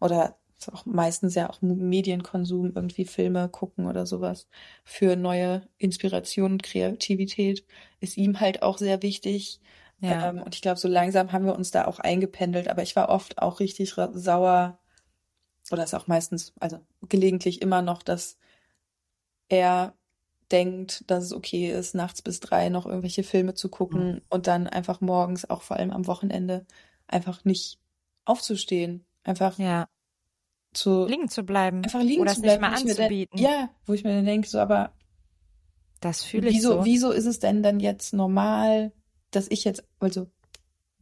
oder ist auch meistens ja auch Medienkonsum, irgendwie Filme gucken oder sowas für neue Inspiration und Kreativität ist ihm halt auch sehr wichtig. Ja. Ähm, und ich glaube, so langsam haben wir uns da auch eingependelt, aber ich war oft auch richtig sauer oder ist auch meistens, also gelegentlich immer noch, dass er denkt, dass es okay ist, nachts bis drei noch irgendwelche Filme zu gucken Mhm. und dann einfach morgens, auch vor allem am Wochenende, einfach nicht aufzustehen, einfach ja. Zu Liegen zu bleiben. einfach liegen Oder zu es nicht bleiben. mal anzubieten. ja, wo ich mir dann denke, so, aber Das fühle ich wieso, so. wieso ist es denn dann jetzt normal, dass ich jetzt, also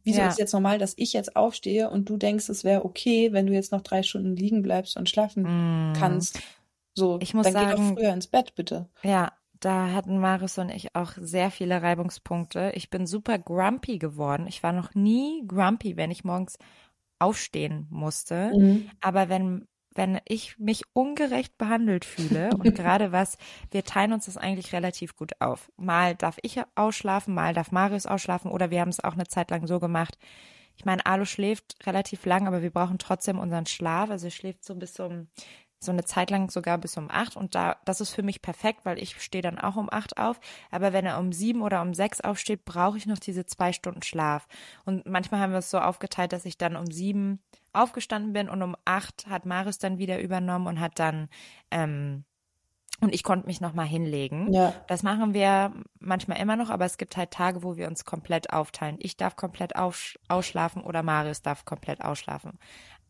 wieso Ja. ist es jetzt normal, dass ich jetzt aufstehe und du denkst, es wäre okay, wenn du jetzt noch drei Stunden liegen bleibst und schlafen Hm. kannst? So, Ich muss dann geh sagen- doch früher ins Bett, bitte. Ja, da hatten Marius und ich auch sehr viele Reibungspunkte. Ich bin super grumpy geworden. Ich war noch nie grumpy, wenn ich morgens aufstehen musste. Mhm. Aber wenn, wenn ich mich ungerecht behandelt fühle und gerade was, wir teilen uns das eigentlich relativ gut auf. Mal darf ich ausschlafen, mal darf Marius ausschlafen oder wir haben es auch eine Zeit lang so gemacht. Ich meine, Alu schläft relativ lang, aber wir brauchen trotzdem unseren Schlaf. Also er schläft so bis um so eine Zeit lang sogar bis um acht und da, das ist für mich perfekt, weil ich stehe dann auch um acht auf. Aber wenn er um sieben oder um sechs aufsteht, brauche ich noch diese zwei Stunden Schlaf. Und manchmal haben wir es so aufgeteilt, dass ich dann um sieben aufgestanden bin und um acht hat Marius dann wieder übernommen und hat dann ähm, und ich konnte mich noch mal hinlegen. Ja. Das machen wir manchmal immer noch, aber es gibt halt Tage, wo wir uns komplett aufteilen. Ich darf komplett ausschlafen oder Marius darf komplett ausschlafen.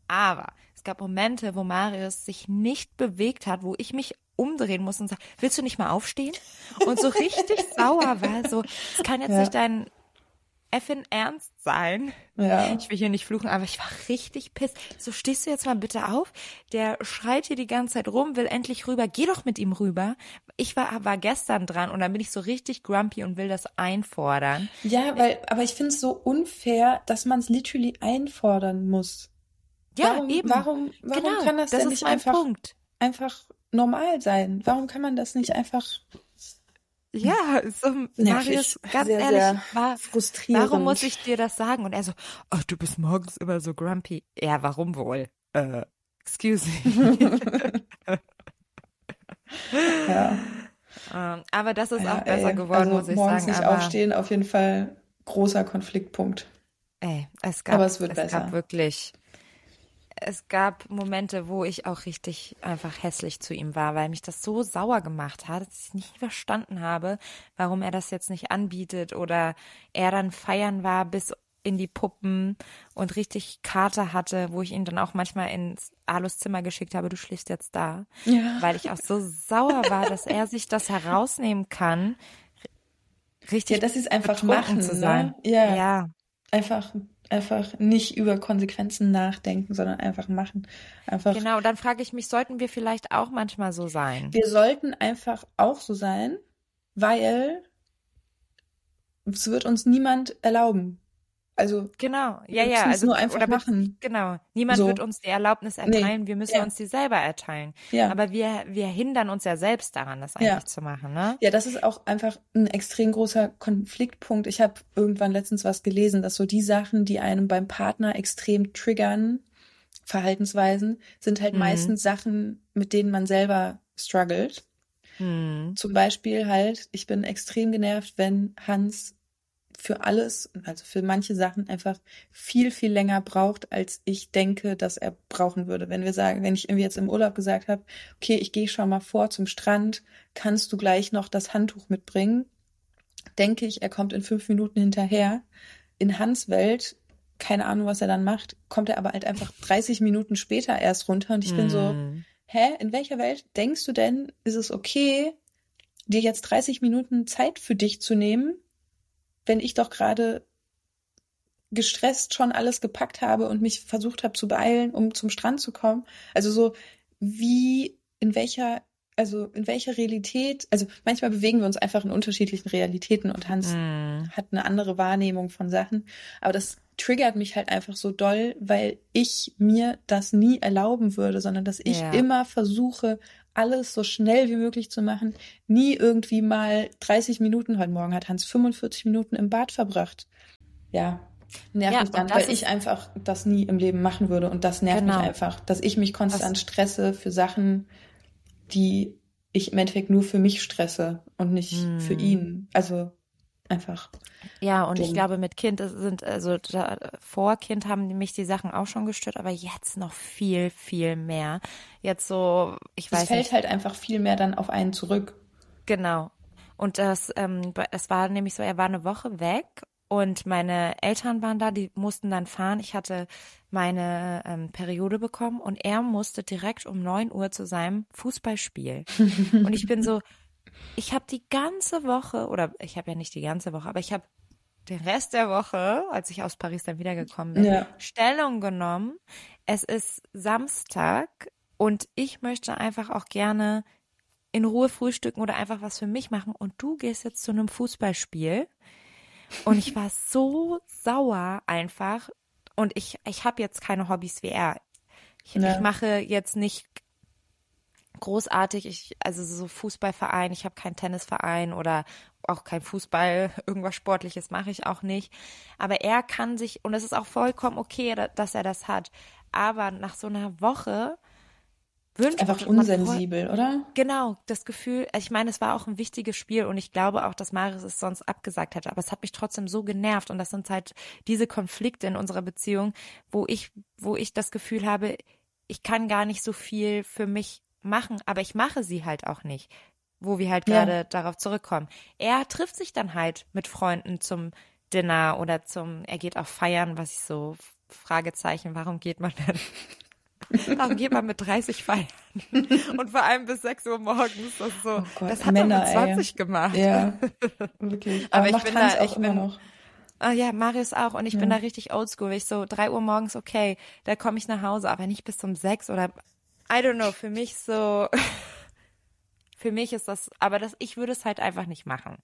Aber es gab Momente, wo Marius sich nicht bewegt hat, wo ich mich umdrehen muss und sage, willst du nicht mal aufstehen? Und so richtig sauer war, so, es kann jetzt ja. nicht dein effin ernst sein. Ja. Ich will hier nicht fluchen, aber ich war richtig piss. So stehst du jetzt mal bitte auf. Der schreit hier die ganze Zeit rum, will endlich rüber. Geh doch mit ihm rüber. Ich war, war gestern dran und dann bin ich so richtig grumpy und will das einfordern. Ja, weil, aber ich finde es so unfair, dass man es literally einfordern muss. Ja, warum, eben. Warum, warum genau, kann das, das denn nicht einfach, Punkt. einfach normal sein? Warum kann man das nicht einfach ja, so Marius, ganz sehr, ehrlich, sehr war, frustrierend. warum muss ich dir das sagen? Und er so, ach, du bist morgens immer so grumpy. Ja, warum wohl? Äh, excuse me. ja. Ähm, aber das ist ja, auch besser ey, geworden, also muss ich morgens sagen. nicht aber, aufstehen, auf jeden Fall großer Konfliktpunkt. Ey, es gab, Aber es wird es besser. gab wirklich, es gab Momente, wo ich auch richtig einfach hässlich zu ihm war, weil mich das so sauer gemacht hat, dass ich nicht verstanden habe, warum er das jetzt nicht anbietet oder er dann feiern war bis in die Puppen und richtig Kater hatte, wo ich ihn dann auch manchmal ins Alus Zimmer geschickt habe, du schläfst jetzt da, Ja. weil ich auch so sauer war, dass er sich das herausnehmen kann, richtig Ja, das ist einfach machen, zu sein. Ne? Ja. ja. Einfach, einfach nicht über Konsequenzen nachdenken, sondern einfach machen. Einfach. Genau, dann frage ich mich, sollten wir vielleicht auch manchmal so sein? Wir sollten einfach auch so sein, weil es wird uns niemand erlauben. Also Genau, ja, ja. Also, nur einfach machen. Genau. Niemand So. wird uns die Erlaubnis erteilen, wir müssen Ja. uns die selber erteilen. Ja. Aber wir, wir hindern uns ja selbst daran, das eigentlich Ja. zu machen, ne? Ja, das ist auch einfach ein extrem großer Konfliktpunkt. Ich habe irgendwann letztens was gelesen, dass so die Sachen, die einem beim Partner extrem triggern, Verhaltensweisen, sind halt Mhm. meistens Sachen, mit denen man selber struggelt. Hm. Zum Beispiel halt, ich bin extrem genervt, wenn Hans für alles, also für manche Sachen einfach viel, viel länger braucht, als ich denke, dass er brauchen würde. Wenn wir sagen, wenn ich irgendwie jetzt im Urlaub gesagt habe, okay, ich gehe schon mal vor zum Strand, kannst du gleich noch das Handtuch mitbringen? Denke ich, er kommt in fünf Minuten hinterher. In Hans Welt, keine Ahnung, was er dann macht, kommt er aber halt einfach 30 Minuten später erst runter und ich bin so, Hm. hä, in welcher Welt denkst du denn, ist es okay, dir jetzt 30 Minuten Zeit für dich zu nehmen, wenn ich doch gerade gestresst schon alles gepackt habe und mich versucht habe zu beeilen, um zum Strand zu kommen? Also so, wie, in welcher, also in welcher Realität, also manchmal bewegen wir uns einfach in unterschiedlichen Realitäten und Hans Hm. hat eine andere Wahrnehmung von Sachen. Aber das triggert mich halt einfach so doll, weil ich mir das nie erlauben würde, sondern dass ich Ja. immer versuche, alles so schnell wie möglich zu machen. Nie irgendwie mal 30 Minuten, heute Morgen hat Hans 45 Minuten im Bad verbracht. Ja, nervt Ja, mich dann, das weil ich einfach das nie im Leben machen würde. Und das nervt Genau. mich einfach, dass ich mich konstant stresse für Sachen, die ich im Endeffekt nur für mich stresse und nicht für Hm. ihn. Also einfach. Ja, und ich Dumm. glaube, mit Kind sind, also da, vor Kind haben mich die Sachen auch schon gestört, aber jetzt noch viel, viel mehr. Jetzt so, ich Es weiß fällt nicht, halt einfach viel mehr dann auf einen zurück. Genau. Und das, ähm, es war nämlich so, er war eine Woche weg und meine Eltern waren da, die mussten dann fahren. Ich hatte meine ähm, Periode bekommen und er musste direkt um neun Uhr zu seinem Fußballspiel. und ich bin so, ich habe die ganze Woche, oder ich habe ja nicht die ganze Woche, aber ich habe den Rest der Woche, als ich aus Paris dann wiedergekommen bin, Ja. Stellung genommen. Es ist Samstag und ich möchte einfach auch gerne in Ruhe frühstücken oder einfach was für mich machen und du gehst jetzt zu einem Fußballspiel und ich war so sauer einfach und ich ich habe jetzt keine Hobbys wie er. Ich, Ja. ich mache jetzt nicht großartig, ich also so Fußballverein, ich habe keinen Tennisverein oder auch kein Fußball, irgendwas sportliches mache ich auch nicht, aber er kann sich und es ist auch vollkommen okay, da- dass er das hat, aber nach so einer Woche wünsche. Einfach unsensibel, oder? Genau, das Gefühl, ich meine, es war auch ein wichtiges Spiel und ich glaube auch, dass Maris es sonst abgesagt hätte, aber es hat mich trotzdem so genervt und das sind halt diese Konflikte in unserer Beziehung, wo ich, wo ich das Gefühl habe, ich kann gar nicht so viel für mich machen, aber ich mache sie halt auch nicht, wo wir halt gerade ja. darauf zurückkommen. Er trifft sich dann halt mit Freunden zum Dinner oder zum, er geht auch feiern, was ich so Fragezeichen, warum geht man denn? Warum geht man mit 30 feiern? Und vor allem bis 6 Uhr morgens. Das, so, oh Gott, das hat Männer, man mit 20 ey. gemacht. Ja, wirklich. Aber, Aber ich bin da, ich bin, noch. Oh ja, Marius auch. Und ich ja. bin da richtig oldschool. Ich so, 3 Uhr morgens, okay, da komme ich nach Hause, aber nicht bis um 6 oder, I don't know, für mich so, für mich ist das, aber das, ich würde es halt einfach nicht machen.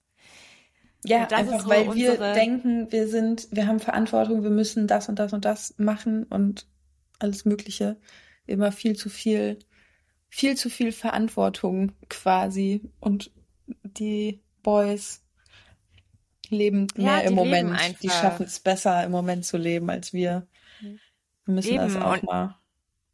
Ja, einfach so weil wir denken, wir sind, wir haben Verantwortung, wir müssen das und das und das machen und alles Mögliche. Immer viel zu viel, viel zu viel Verantwortung quasi. Und die Boys leben mehr ja, im Moment. Die schaffen es besser im Moment zu leben als wir. Wir müssen Eben. das auch mal.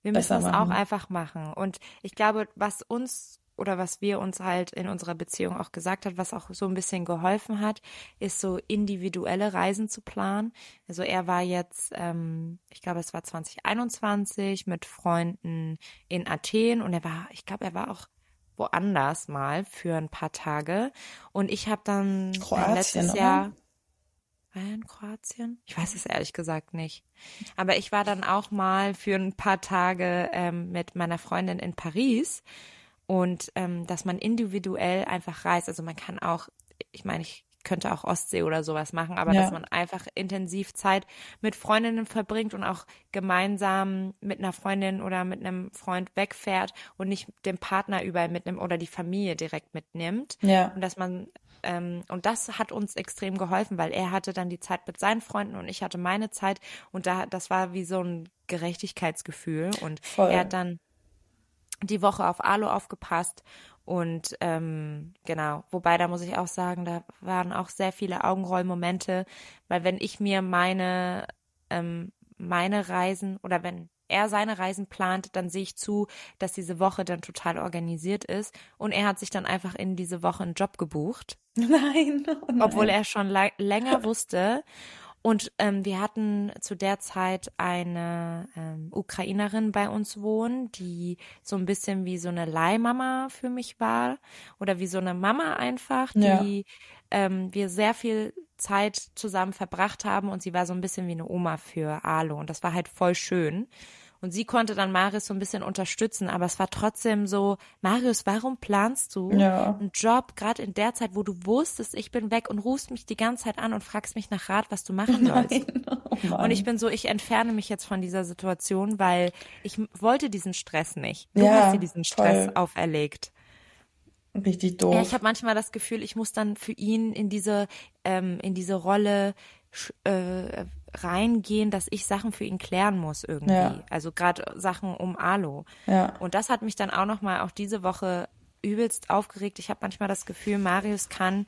Wir müssen das machen. auch einfach machen. Und ich glaube, was uns oder was wir uns halt in unserer Beziehung auch gesagt hat, was auch so ein bisschen geholfen hat, ist so individuelle Reisen zu planen. Also er war jetzt, ähm, ich glaube, es war 2021 mit Freunden in Athen und er war, ich glaube, er war auch woanders mal für ein paar Tage. Und ich habe dann Kroatien, letztes Jahr. War er in Kroatien? Ich weiß es ehrlich gesagt nicht. Aber ich war dann auch mal für ein paar Tage ähm, mit meiner Freundin in Paris und ähm, dass man individuell einfach reist. Also man kann auch, ich meine, ich könnte auch Ostsee oder sowas machen, aber ja. dass man einfach intensiv Zeit mit Freundinnen verbringt und auch gemeinsam mit einer Freundin oder mit einem Freund wegfährt und nicht den Partner überall mitnimmt oder die Familie direkt mitnimmt. Ja. Und dass man ähm, und das hat uns extrem geholfen, weil er hatte dann die Zeit mit seinen Freunden und ich hatte meine Zeit. Und da das war wie so ein Gerechtigkeitsgefühl. Und Voll. er hat dann die Woche auf Alu aufgepasst. Und ähm, genau, wobei da muss ich auch sagen, da waren auch sehr viele Augenrollmomente, weil wenn ich mir meine ähm, meine Reisen oder wenn er seine Reisen plant, dann sehe ich zu, dass diese Woche dann total organisiert ist und er hat sich dann einfach in diese Woche einen Job gebucht. Nein, oh nein. obwohl er schon länger wusste und ähm, wir hatten zu der Zeit eine ähm, Ukrainerin bei uns wohnen, die so ein bisschen wie so eine Leihmama für mich war oder wie so eine Mama einfach, die ja. ähm, wir sehr viel Zeit zusammen verbracht haben und sie war so ein bisschen wie eine Oma für Alo und das war halt voll schön. Und sie konnte dann Marius so ein bisschen unterstützen, aber es war trotzdem so, Marius, warum planst du ja. einen Job gerade in der Zeit, wo du wusstest, ich bin weg und rufst mich die ganze Zeit an und fragst mich nach Rat, was du machen sollst? Oh und ich bin so, ich entferne mich jetzt von dieser Situation, weil ich wollte diesen Stress nicht. Du ja, hast dir diesen Stress voll. auferlegt. Richtig doof. Ja, ich habe manchmal das Gefühl, ich muss dann für ihn in diese ähm, in diese Rolle äh, reingehen, dass ich Sachen für ihn klären muss irgendwie. Ja. Also gerade Sachen um Alo. Ja. Und das hat mich dann auch noch mal auch diese Woche übelst aufgeregt. Ich habe manchmal das Gefühl, Marius kann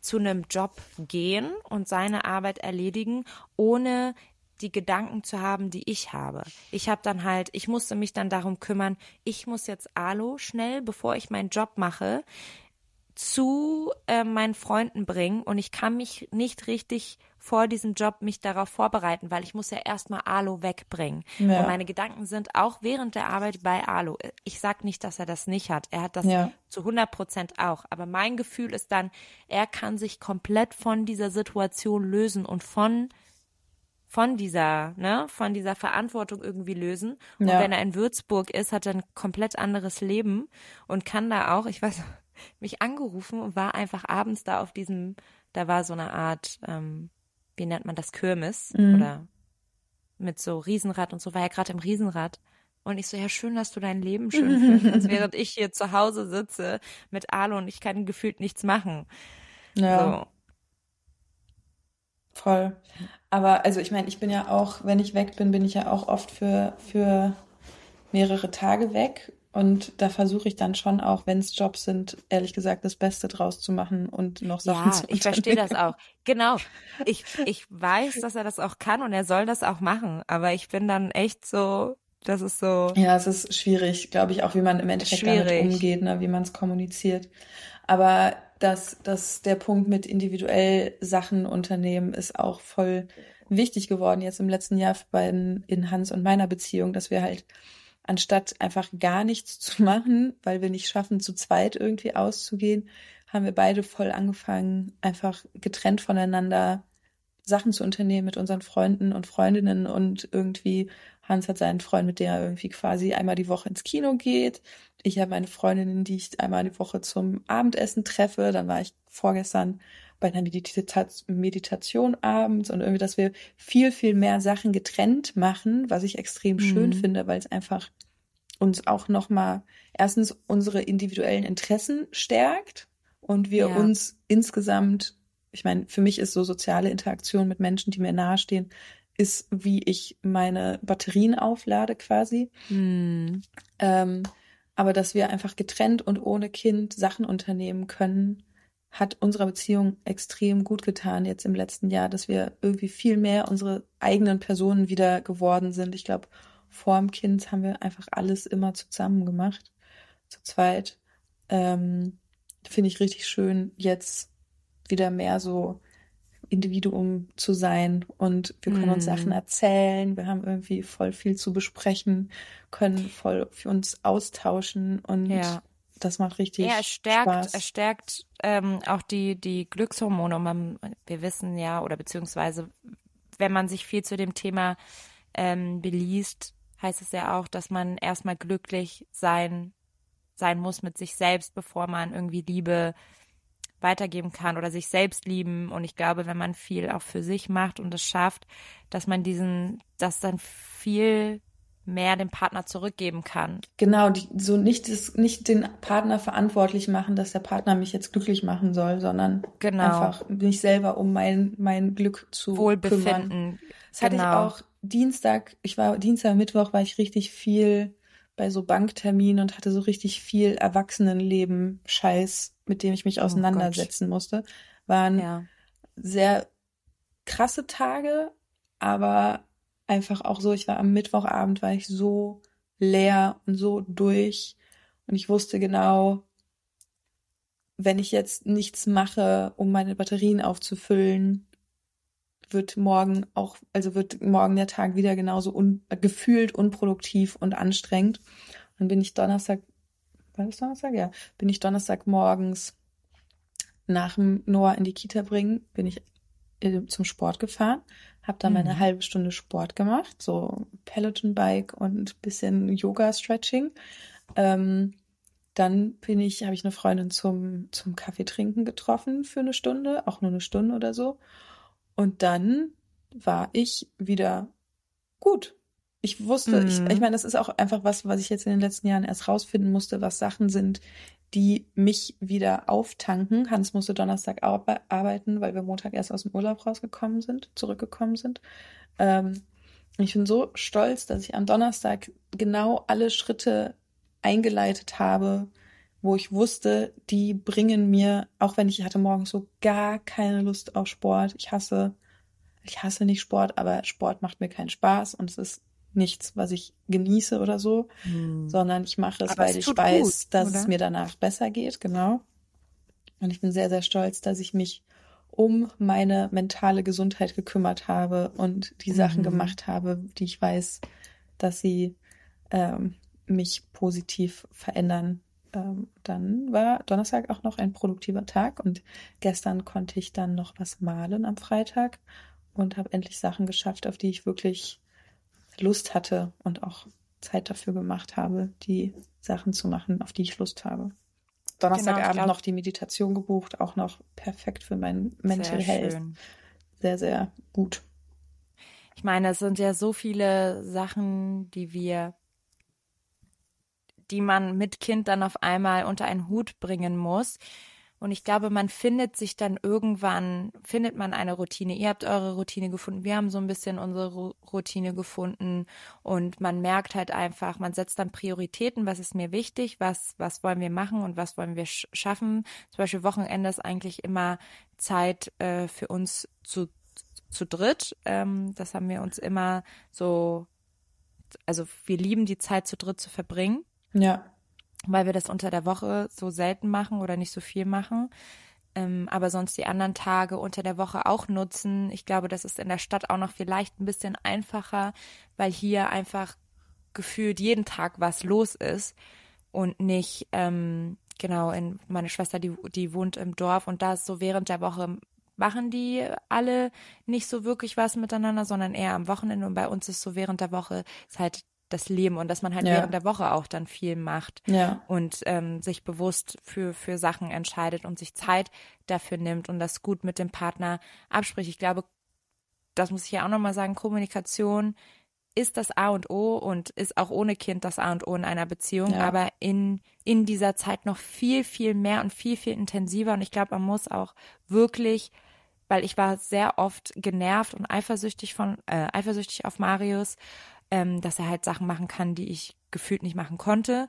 zu einem Job gehen und seine Arbeit erledigen, ohne die Gedanken zu haben, die ich habe. Ich habe dann halt, ich musste mich dann darum kümmern, ich muss jetzt Alo schnell, bevor ich meinen Job mache, zu äh, meinen Freunden bringen und ich kann mich nicht richtig vor diesem Job mich darauf vorbereiten, weil ich muss ja erstmal Alo wegbringen. Ja. Und meine Gedanken sind auch während der Arbeit bei Alo. Ich sag nicht, dass er das nicht hat. Er hat das ja. zu 100 Prozent auch. Aber mein Gefühl ist dann, er kann sich komplett von dieser Situation lösen und von von dieser, ne, von dieser Verantwortung irgendwie lösen. Und ja. wenn er in Würzburg ist, hat er ein komplett anderes Leben und kann da auch, ich weiß, mich angerufen und war einfach abends da auf diesem, da war so eine Art, ähm, wie nennt man das, Kirmes mhm. oder mit so Riesenrad und so, war ja gerade im Riesenrad. Und ich so, ja, schön, dass du dein Leben schön fühlst, während ich hier zu Hause sitze mit Alu und ich kann gefühlt nichts machen. Ja. So. Voll. Aber also ich meine, ich bin ja auch, wenn ich weg bin, bin ich ja auch oft für, für mehrere Tage weg und da versuche ich dann schon auch, wenn es Jobs sind, ehrlich gesagt, das Beste draus zu machen und noch Sachen ja, zu Ja, ich verstehe das auch. Genau. Ich, ich weiß, dass er das auch kann und er soll das auch machen. Aber ich bin dann echt so, Das ist so. Ja, es ist schwierig, glaube ich, auch wie man im Endeffekt schwierig. damit umgeht, ne, wie man es kommuniziert. Aber dass, dass der Punkt mit individuell Sachen unternehmen ist auch voll wichtig geworden jetzt im letzten Jahr bei in Hans und meiner Beziehung, dass wir halt anstatt einfach gar nichts zu machen, weil wir nicht schaffen, zu zweit irgendwie auszugehen, haben wir beide voll angefangen, einfach getrennt voneinander Sachen zu unternehmen mit unseren Freunden und Freundinnen und irgendwie Hans hat seinen Freund, mit der er irgendwie quasi einmal die Woche ins Kino geht. Ich habe meine Freundinnen, die ich einmal die Woche zum Abendessen treffe. Dann war ich vorgestern bei einer Meditation abends und irgendwie, dass wir viel, viel mehr Sachen getrennt machen, was ich extrem schön mhm. finde, weil es einfach uns auch nochmal erstens unsere individuellen Interessen stärkt und wir ja. uns insgesamt, ich meine, für mich ist so soziale Interaktion mit Menschen, die mir nahestehen, ist, wie ich meine Batterien auflade quasi. Mhm. Ähm, aber dass wir einfach getrennt und ohne Kind Sachen unternehmen können, hat unserer Beziehung extrem gut getan jetzt im letzten Jahr, dass wir irgendwie viel mehr unsere eigenen Personen wieder geworden sind. Ich glaube, vor dem Kind haben wir einfach alles immer zusammen gemacht, zu zweit. Ähm, Finde ich richtig schön, jetzt wieder mehr so Individuum zu sein und wir können mm. uns Sachen mhm. erzählen, wir haben irgendwie voll viel zu besprechen, können voll für uns austauschen und ja das macht richtig ja, es stärkt, Spaß. Es stärkt ähm, auch die, die Glückshormone. Und man, wir wissen ja, oder beziehungsweise, wenn man sich viel zu dem Thema ähm, beliest, heißt es ja auch, dass man erstmal glücklich sein, sein muss mit sich selbst, bevor man irgendwie Liebe weitergeben kann oder sich selbst lieben. Und ich glaube, wenn man viel auch für sich macht und es schafft, dass man diesen, das dann viel mehr dem Partner zurückgeben kann. Genau, die, so nicht, das, nicht den Partner verantwortlich machen, dass der Partner mich jetzt glücklich machen soll, sondern genau. einfach mich selber um mein, mein Glück zu Wohlbefinden. kümmern. Das genau. hatte ich genau. auch Dienstag, ich war Dienstag, Mittwoch war ich richtig viel bei so Bankterminen und hatte so richtig viel Erwachsenenleben Scheiß, mit dem ich mich oh auseinandersetzen oh musste. Waren ja. sehr krasse Tage, aber einfach auch so, ich war am Mittwochabend, war ich so leer und so durch und ich wusste genau, wenn ich jetzt nichts mache, um meine Batterien aufzufüllen, wird morgen auch, also wird morgen der Tag wieder genauso un, gefühlt unproduktiv und anstrengend. Dann bin ich Donnerstag, war das Donnerstag? Ja, bin ich Donnerstag morgens nach dem Noah in die Kita bringen, bin ich äh, zum Sport gefahren, habe da meine mhm. halbe Stunde Sport gemacht, so Peloton Bike und bisschen Yoga Stretching. Ähm, dann bin ich, habe ich eine Freundin zum zum Kaffee trinken getroffen für eine Stunde, auch nur eine Stunde oder so. Und dann war ich wieder gut. Ich wusste, mhm. ich, ich meine, das ist auch einfach was, was ich jetzt in den letzten Jahren erst rausfinden musste, was Sachen sind, die mich wieder auftanken. Hans musste Donnerstag arbeiten, weil wir Montag erst aus dem Urlaub rausgekommen sind, zurückgekommen sind. Ähm, ich bin so stolz, dass ich am Donnerstag genau alle Schritte eingeleitet habe, wo ich wusste, die bringen mir, auch wenn ich hatte morgens so gar keine Lust auf Sport. Ich hasse, ich hasse nicht Sport, aber Sport macht mir keinen Spaß und es ist nichts, was ich genieße oder so, hm. sondern ich mache es, Aber weil es ich weiß, gut, dass oder? es mir danach besser geht, genau. Und ich bin sehr, sehr stolz, dass ich mich um meine mentale Gesundheit gekümmert habe und die Sachen mhm. gemacht habe, die ich weiß, dass sie ähm, mich positiv verändern. Ähm, dann war Donnerstag auch noch ein produktiver Tag und gestern konnte ich dann noch was malen am Freitag und habe endlich Sachen geschafft, auf die ich wirklich Lust hatte und auch Zeit dafür gemacht habe, die Sachen zu machen, auf die ich Lust habe. Donnerstagabend genau, noch die Meditation gebucht, auch noch perfekt für mein Mental sehr Health. Schön. Sehr, sehr gut. Ich meine, es sind ja so viele Sachen, die wir, die man mit Kind dann auf einmal unter einen Hut bringen muss. Und ich glaube, man findet sich dann irgendwann, findet man eine Routine. Ihr habt eure Routine gefunden, wir haben so ein bisschen unsere Routine gefunden und man merkt halt einfach, man setzt dann Prioritäten, was ist mir wichtig, was, was wollen wir machen und was wollen wir schaffen. Zum Beispiel Wochenende ist eigentlich immer Zeit äh, für uns zu, zu dritt. Ähm, das haben wir uns immer so also wir lieben die Zeit zu dritt zu verbringen. Ja. Weil wir das unter der Woche so selten machen oder nicht so viel machen. Ähm, aber sonst die anderen Tage unter der Woche auch nutzen. Ich glaube, das ist in der Stadt auch noch vielleicht ein bisschen einfacher, weil hier einfach gefühlt jeden Tag was los ist und nicht, ähm, genau, in meine Schwester, die, die wohnt im Dorf und da ist so während der Woche machen die alle nicht so wirklich was miteinander, sondern eher am Wochenende. Und bei uns ist so während der Woche ist halt das Leben und dass man halt ja. während der Woche auch dann viel macht ja. und ähm, sich bewusst für, für Sachen entscheidet und sich Zeit dafür nimmt und das gut mit dem Partner abspricht. Ich glaube, das muss ich ja auch nochmal sagen, Kommunikation ist das A und O und ist auch ohne Kind das A und O in einer Beziehung, ja. aber in, in dieser Zeit noch viel, viel mehr und viel, viel intensiver. Und ich glaube, man muss auch wirklich weil ich war sehr oft genervt und eifersüchtig von, äh, eifersüchtig auf Marius, ähm, dass er halt Sachen machen kann, die ich gefühlt nicht machen konnte.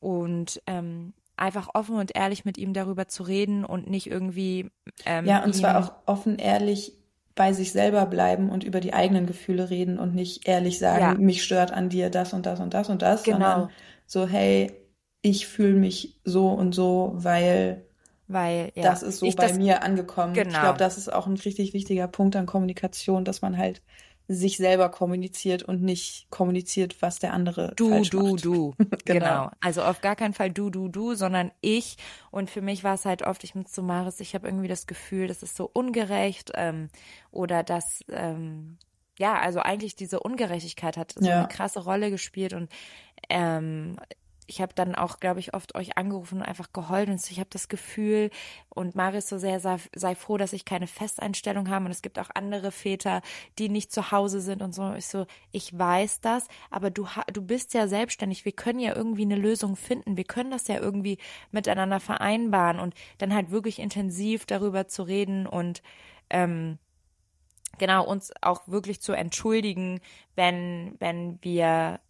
Und ähm, einfach offen und ehrlich mit ihm darüber zu reden und nicht irgendwie. Ähm, ja, und zwar auch offen, ehrlich bei sich selber bleiben und über die eigenen Gefühle reden und nicht ehrlich sagen, ja. mich stört an dir das und das und das und das, genau. sondern so, hey, ich fühle mich so und so, weil weil ja, das ist so bei das, mir angekommen. Genau. Ich glaube, das ist auch ein richtig wichtiger Punkt an Kommunikation, dass man halt sich selber kommuniziert und nicht kommuniziert, was der andere du, falsch du, macht. du. genau. genau. Also auf gar keinen Fall du, du, du, sondern ich. Und für mich war es halt oft, ich mit so Maris, ich habe irgendwie das Gefühl, das ist so ungerecht ähm, oder dass ähm, ja, also eigentlich diese Ungerechtigkeit hat so ja. eine krasse Rolle gespielt und ähm, ich habe dann auch, glaube ich, oft euch angerufen und einfach geheult und ich habe das Gefühl und Marius so sehr sei, sei, froh, dass ich keine Festeinstellung habe und es gibt auch andere Väter, die nicht zu Hause sind und so. Ich so, ich weiß das, aber du du bist ja selbstständig. Wir können ja irgendwie eine Lösung finden. Wir können das ja irgendwie miteinander vereinbaren und dann halt wirklich intensiv darüber zu reden und ähm, genau uns auch wirklich zu entschuldigen, wenn wenn wir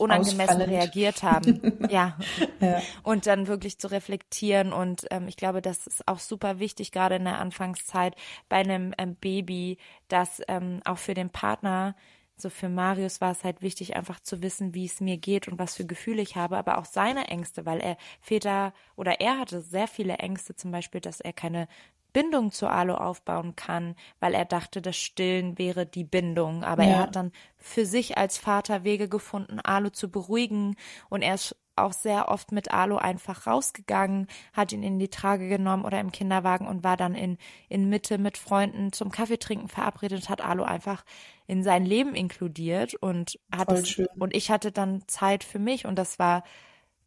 unangemessen Ausfallend. reagiert haben. ja. ja. Und dann wirklich zu reflektieren. Und ähm, ich glaube, das ist auch super wichtig, gerade in der Anfangszeit bei einem ähm, Baby, dass ähm, auch für den Partner so für Marius war es halt wichtig, einfach zu wissen, wie es mir geht und was für Gefühle ich habe, aber auch seine Ängste, weil er Väter oder er hatte sehr viele Ängste, zum Beispiel, dass er keine Bindung zu Alu aufbauen kann, weil er dachte, das Stillen wäre die Bindung. Aber ja. er hat dann für sich als Vater Wege gefunden, Alu zu beruhigen und er ist auch sehr oft mit Alu einfach rausgegangen, hat ihn in die Trage genommen oder im Kinderwagen und war dann in, in Mitte mit Freunden zum Kaffeetrinken verabredet, hat Alu einfach in sein Leben inkludiert und hat es, und ich hatte dann Zeit für mich und das war,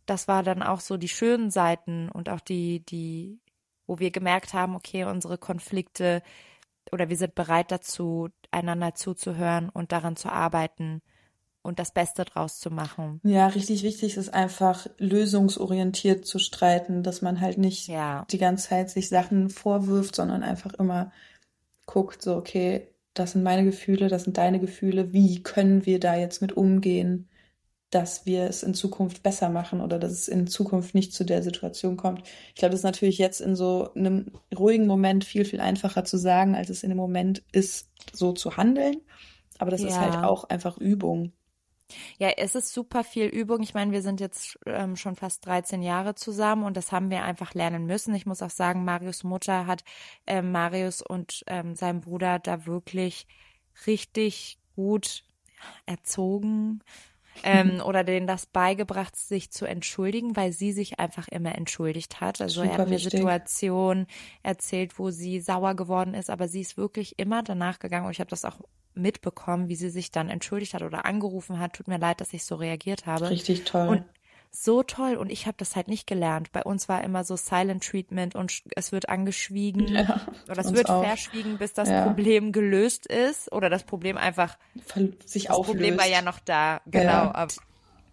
das war dann auch so die schönen Seiten und auch die, die, wo wir gemerkt haben, okay, unsere Konflikte oder wir sind bereit dazu, einander zuzuhören und daran zu arbeiten und das Beste draus zu machen. Ja, richtig wichtig ist einfach lösungsorientiert zu streiten, dass man halt nicht ja. die ganze Zeit sich Sachen vorwirft, sondern einfach immer guckt, so, okay, das sind meine Gefühle, das sind deine Gefühle, wie können wir da jetzt mit umgehen? Dass wir es in Zukunft besser machen oder dass es in Zukunft nicht zu der Situation kommt. Ich glaube, das ist natürlich jetzt in so einem ruhigen Moment viel, viel einfacher zu sagen, als es in dem Moment ist, so zu handeln. Aber das ja. ist halt auch einfach Übung. Ja, es ist super viel Übung. Ich meine, wir sind jetzt ähm, schon fast 13 Jahre zusammen und das haben wir einfach lernen müssen. Ich muss auch sagen, Marius Mutter hat äh, Marius und ähm, seinem Bruder da wirklich richtig gut erzogen, ähm, oder denen das beigebracht, sich zu entschuldigen, weil sie sich einfach immer entschuldigt hat. Also Super er hat mir Situationen erzählt, wo sie sauer geworden ist, aber sie ist wirklich immer danach gegangen und ich habe das auch mitbekommen, wie sie sich dann entschuldigt hat oder angerufen hat. Tut mir leid, dass ich so reagiert habe. Richtig toll. Und so toll und ich habe das halt nicht gelernt. Bei uns war immer so Silent Treatment und es wird angeschwiegen ja, oder es wird auch. verschwiegen, bis das ja. Problem gelöst ist oder das Problem einfach sich das auflöst. Problem war ja noch da, genau. Ja.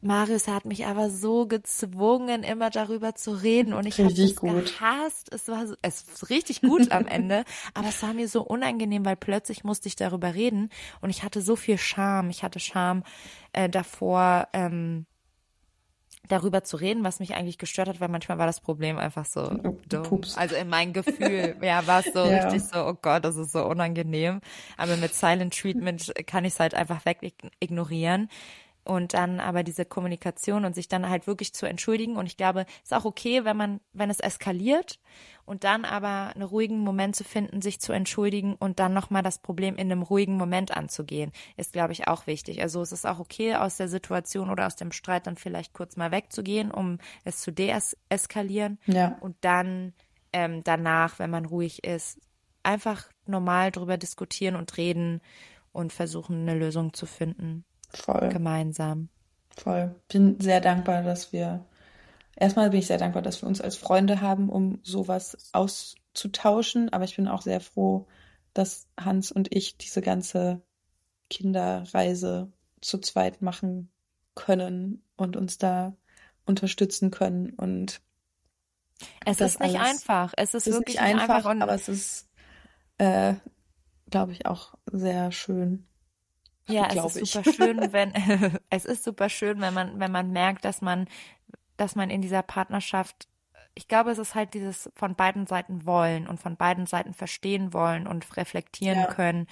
Marius hat mich aber so gezwungen, immer darüber zu reden und ich habe es gehasst. Es war so, es ist richtig gut am Ende, aber es war mir so unangenehm, weil plötzlich musste ich darüber reden und ich hatte so viel Scham. Ich hatte Scham äh, davor. Ähm, darüber zu reden, was mich eigentlich gestört hat, weil manchmal war das Problem einfach so dumm. Pups. Also in meinem Gefühl, ja, war es so Ja. richtig so, oh Gott, das ist so unangenehm. Aber mit Silent Treatment kann ich es halt einfach weg ignorieren. Und dann aber diese Kommunikation und sich dann halt wirklich zu entschuldigen. Und ich glaube, ist auch okay, wenn man, wenn es eskaliert und dann aber einen ruhigen Moment zu finden, sich zu entschuldigen und dann nochmal das Problem in einem ruhigen Moment anzugehen, ist, glaube ich, auch wichtig. Also es ist auch okay, aus der Situation oder aus dem Streit dann vielleicht kurz mal wegzugehen, um es zu deeskalieren Ja, und dann ähm, danach, wenn man ruhig ist, einfach normal drüber diskutieren und reden und versuchen, eine Lösung zu finden, voll. gemeinsam. Voll. Bin sehr dankbar, dass wir, erstmal bin ich sehr dankbar, dass wir uns als Freunde haben, um sowas auszutauschen. Aber ich bin auch sehr froh, dass Hans und ich diese ganze Kinderreise zu zweit machen können und uns da unterstützen können. Und Es ist nicht einfach. Es ist ist wirklich nicht einfach, und aber es ist, äh, glaube ich, auch sehr schön. Ja, es ist ich. super schön, wenn es ist super schön, wenn man wenn man merkt, dass man dass man in dieser Partnerschaft ich glaube, es ist halt dieses von beiden Seiten wollen und von beiden Seiten verstehen wollen und reflektieren Ja. können.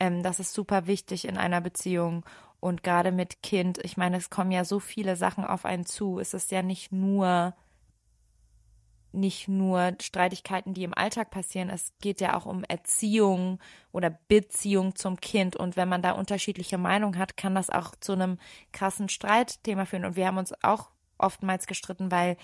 Ähm, das ist super wichtig in einer Beziehung und gerade mit Kind. Ich meine, es kommen ja so viele Sachen auf einen zu. Es ist ja nicht nur nicht nur Streitigkeiten, die im Alltag passieren, es geht ja auch um Erziehung oder Beziehung zum Kind. Und wenn man da unterschiedliche Meinungen hat, kann das auch zu einem krassen Streitthema führen. Und wir haben uns auch oftmals gestritten, weil,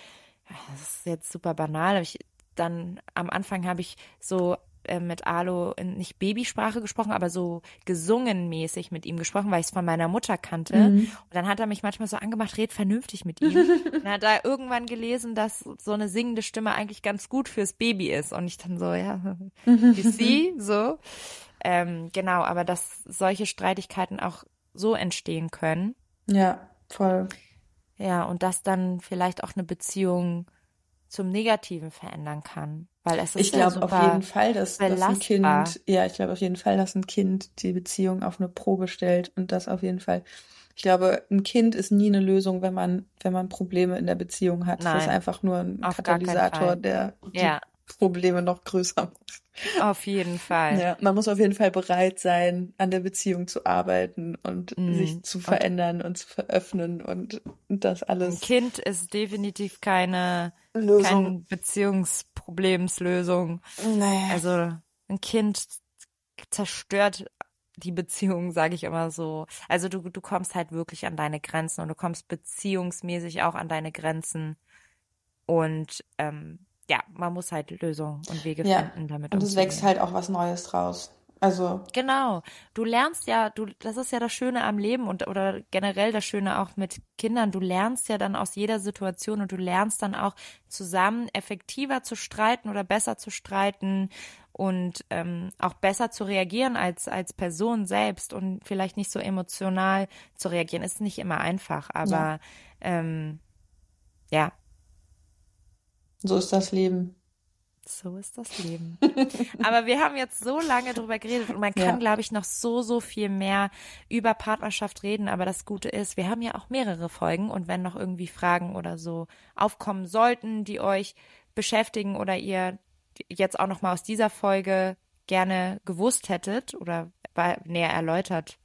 ja, das ist jetzt super banal, ich, dann am Anfang habe ich so äh, mit Alo in, nicht Babysprache gesprochen, aber so gesungen mäßig mit ihm gesprochen, weil ich es von meiner Mutter kannte. Mhm. Und dann hat er mich manchmal so angemacht, red vernünftig mit ihm. Und dann hat er irgendwann gelesen, dass so eine singende Stimme eigentlich ganz gut fürs Baby ist. Und ich dann so, ja, you see, so. Ähm, genau, aber dass solche Streitigkeiten auch so entstehen können. Ja, voll. Ja, und das dann vielleicht auch eine Beziehung zum Negativen verändern kann. Weil es ist Ich ja glaube auf super jeden Fall, dass, dass ein. Kind, ja, ich glaube auf jeden Fall, dass ein Kind die Beziehung auf eine Probe stellt und das auf jeden Fall. Ich glaube, ein Kind ist nie eine Lösung, wenn man, wenn man Probleme in der Beziehung hat. Das ist Nein, einfach nur ein auf Katalysator, der Ja, Probleme noch größer macht. auf jeden Fall. Ja, man muss auf jeden Fall bereit sein, an der Beziehung zu arbeiten und Mhm. sich zu Und- verändern und zu veröffnen und das Ein alles Kind ist definitiv keine, Lösung. keine Beziehungsproblemslösung. Nee. Also ein Kind zerstört die Beziehung, sage ich immer so. Also du, du kommst halt wirklich an deine Grenzen und du kommst beziehungsmäßig auch an deine Grenzen. Und ähm, ja, man muss halt Lösungen und Wege Ja, finden, damit Und es wächst halt auch was Neues draus. Also, Genau. Du lernst ja, du, das ist ja das Schöne am Leben und oder generell das Schöne auch mit Kindern. Du lernst ja dann aus jeder Situation und du lernst dann auch zusammen effektiver zu streiten oder besser zu streiten und ähm, auch besser zu reagieren als als Person selbst und vielleicht nicht so emotional zu reagieren. Ist nicht immer einfach, aber ähm, ja, so ist das Leben. So ist das Leben. Aber wir haben jetzt so lange drüber geredet und man kann, Ja. glaube ich, noch so, so viel mehr über Partnerschaft reden. Aber das Gute ist, wir haben ja auch mehrere Folgen und wenn noch irgendwie Fragen oder so aufkommen sollten, die euch beschäftigen oder ihr jetzt auch noch mal aus dieser Folge gerne gewusst hättet oder näher erläutert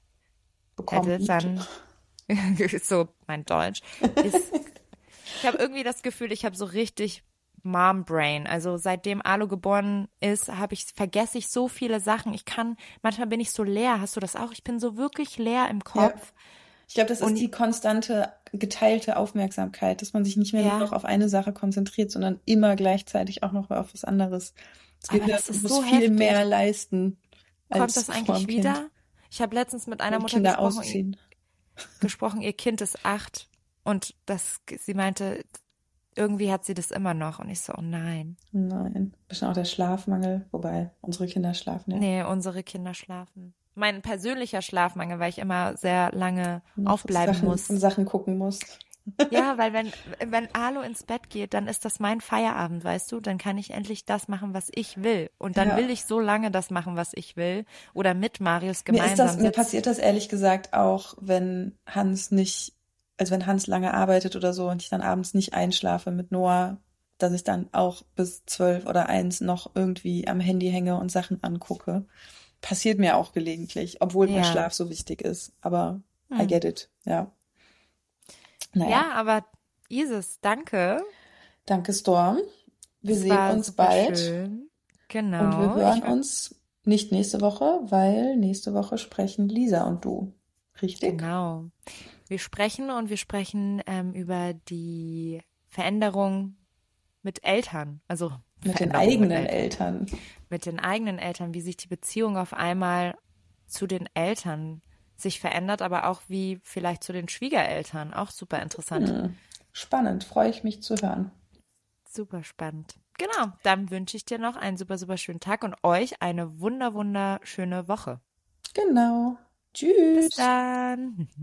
Bekommen. hättet, dann so mein Deutsch ist. Ich habe irgendwie das Gefühl, ich habe so richtig Mom Brain. Also seitdem Alu geboren ist, habe ich vergesse ich so viele Sachen. Ich kann manchmal bin ich so leer. Hast du das auch? Ich bin so wirklich leer im Kopf. Ich glaube, das ist Und- die konstante geteilte Aufmerksamkeit, dass man sich nicht mehr Ja. nur noch auf eine Sache konzentriert, sondern immer gleichzeitig auch noch auf was anderes. Es gibt ja, du musst so viel heftig. mehr leisten Kommt das eigentlich wieder? Kind. Ich habe letztens mit einer Mutter gesprochen, ausziehen. gesprochen, ihr Kind ist acht und das sie meinte, irgendwie hat sie das immer noch und ich so, oh nein. Nein. Bisschen auch der Schlafmangel, wobei unsere Kinder schlafen ja. Nee, unsere Kinder schlafen. Mein persönlicher Schlafmangel, weil ich immer sehr lange Noch aufbleiben Sachen, muss. Und Sachen gucken musst. Ja, weil wenn, wenn Alu ins Bett geht, dann ist das mein Feierabend, weißt du? Dann kann ich endlich das machen, was ich will. Und dann Ja. will ich so lange das machen, was ich will. Oder mit Marius Mir ist gemeinsam das, mir passiert das ehrlich gesagt auch, wenn Hans nicht also wenn Hans lange arbeitet oder so und ich dann abends nicht einschlafe mit Noah, dass ich dann auch bis zwölf oder eins noch irgendwie am Handy hänge und Sachen angucke. Passiert mir auch gelegentlich, obwohl ja. mein Schlaf so wichtig ist. Aber hm. I get it, ja. Naja. Ja, aber Isis, danke. Danke, Storm. Wir das sehen uns bald. Schön. Genau. Und wir hören uns nicht nächste Woche, weil nächste Woche sprechen Lisa und du. Richtig? Genau. Wir sprechen und wir sprechen ähm, über die Veränderung mit Eltern, also mit den eigenen mit Eltern. Eltern. Mit den eigenen Eltern, wie sich die Beziehung auf einmal zu den Eltern sich verändert, aber auch wie vielleicht zu den Schwiegereltern. Auch super interessant. Hm. Spannend, freue ich mich zu hören. Super spannend. Genau, dann wünsche ich dir noch einen super, super schönen Tag und euch eine wunder, wunderschöne Woche. Genau. Tschüss. Bis dann.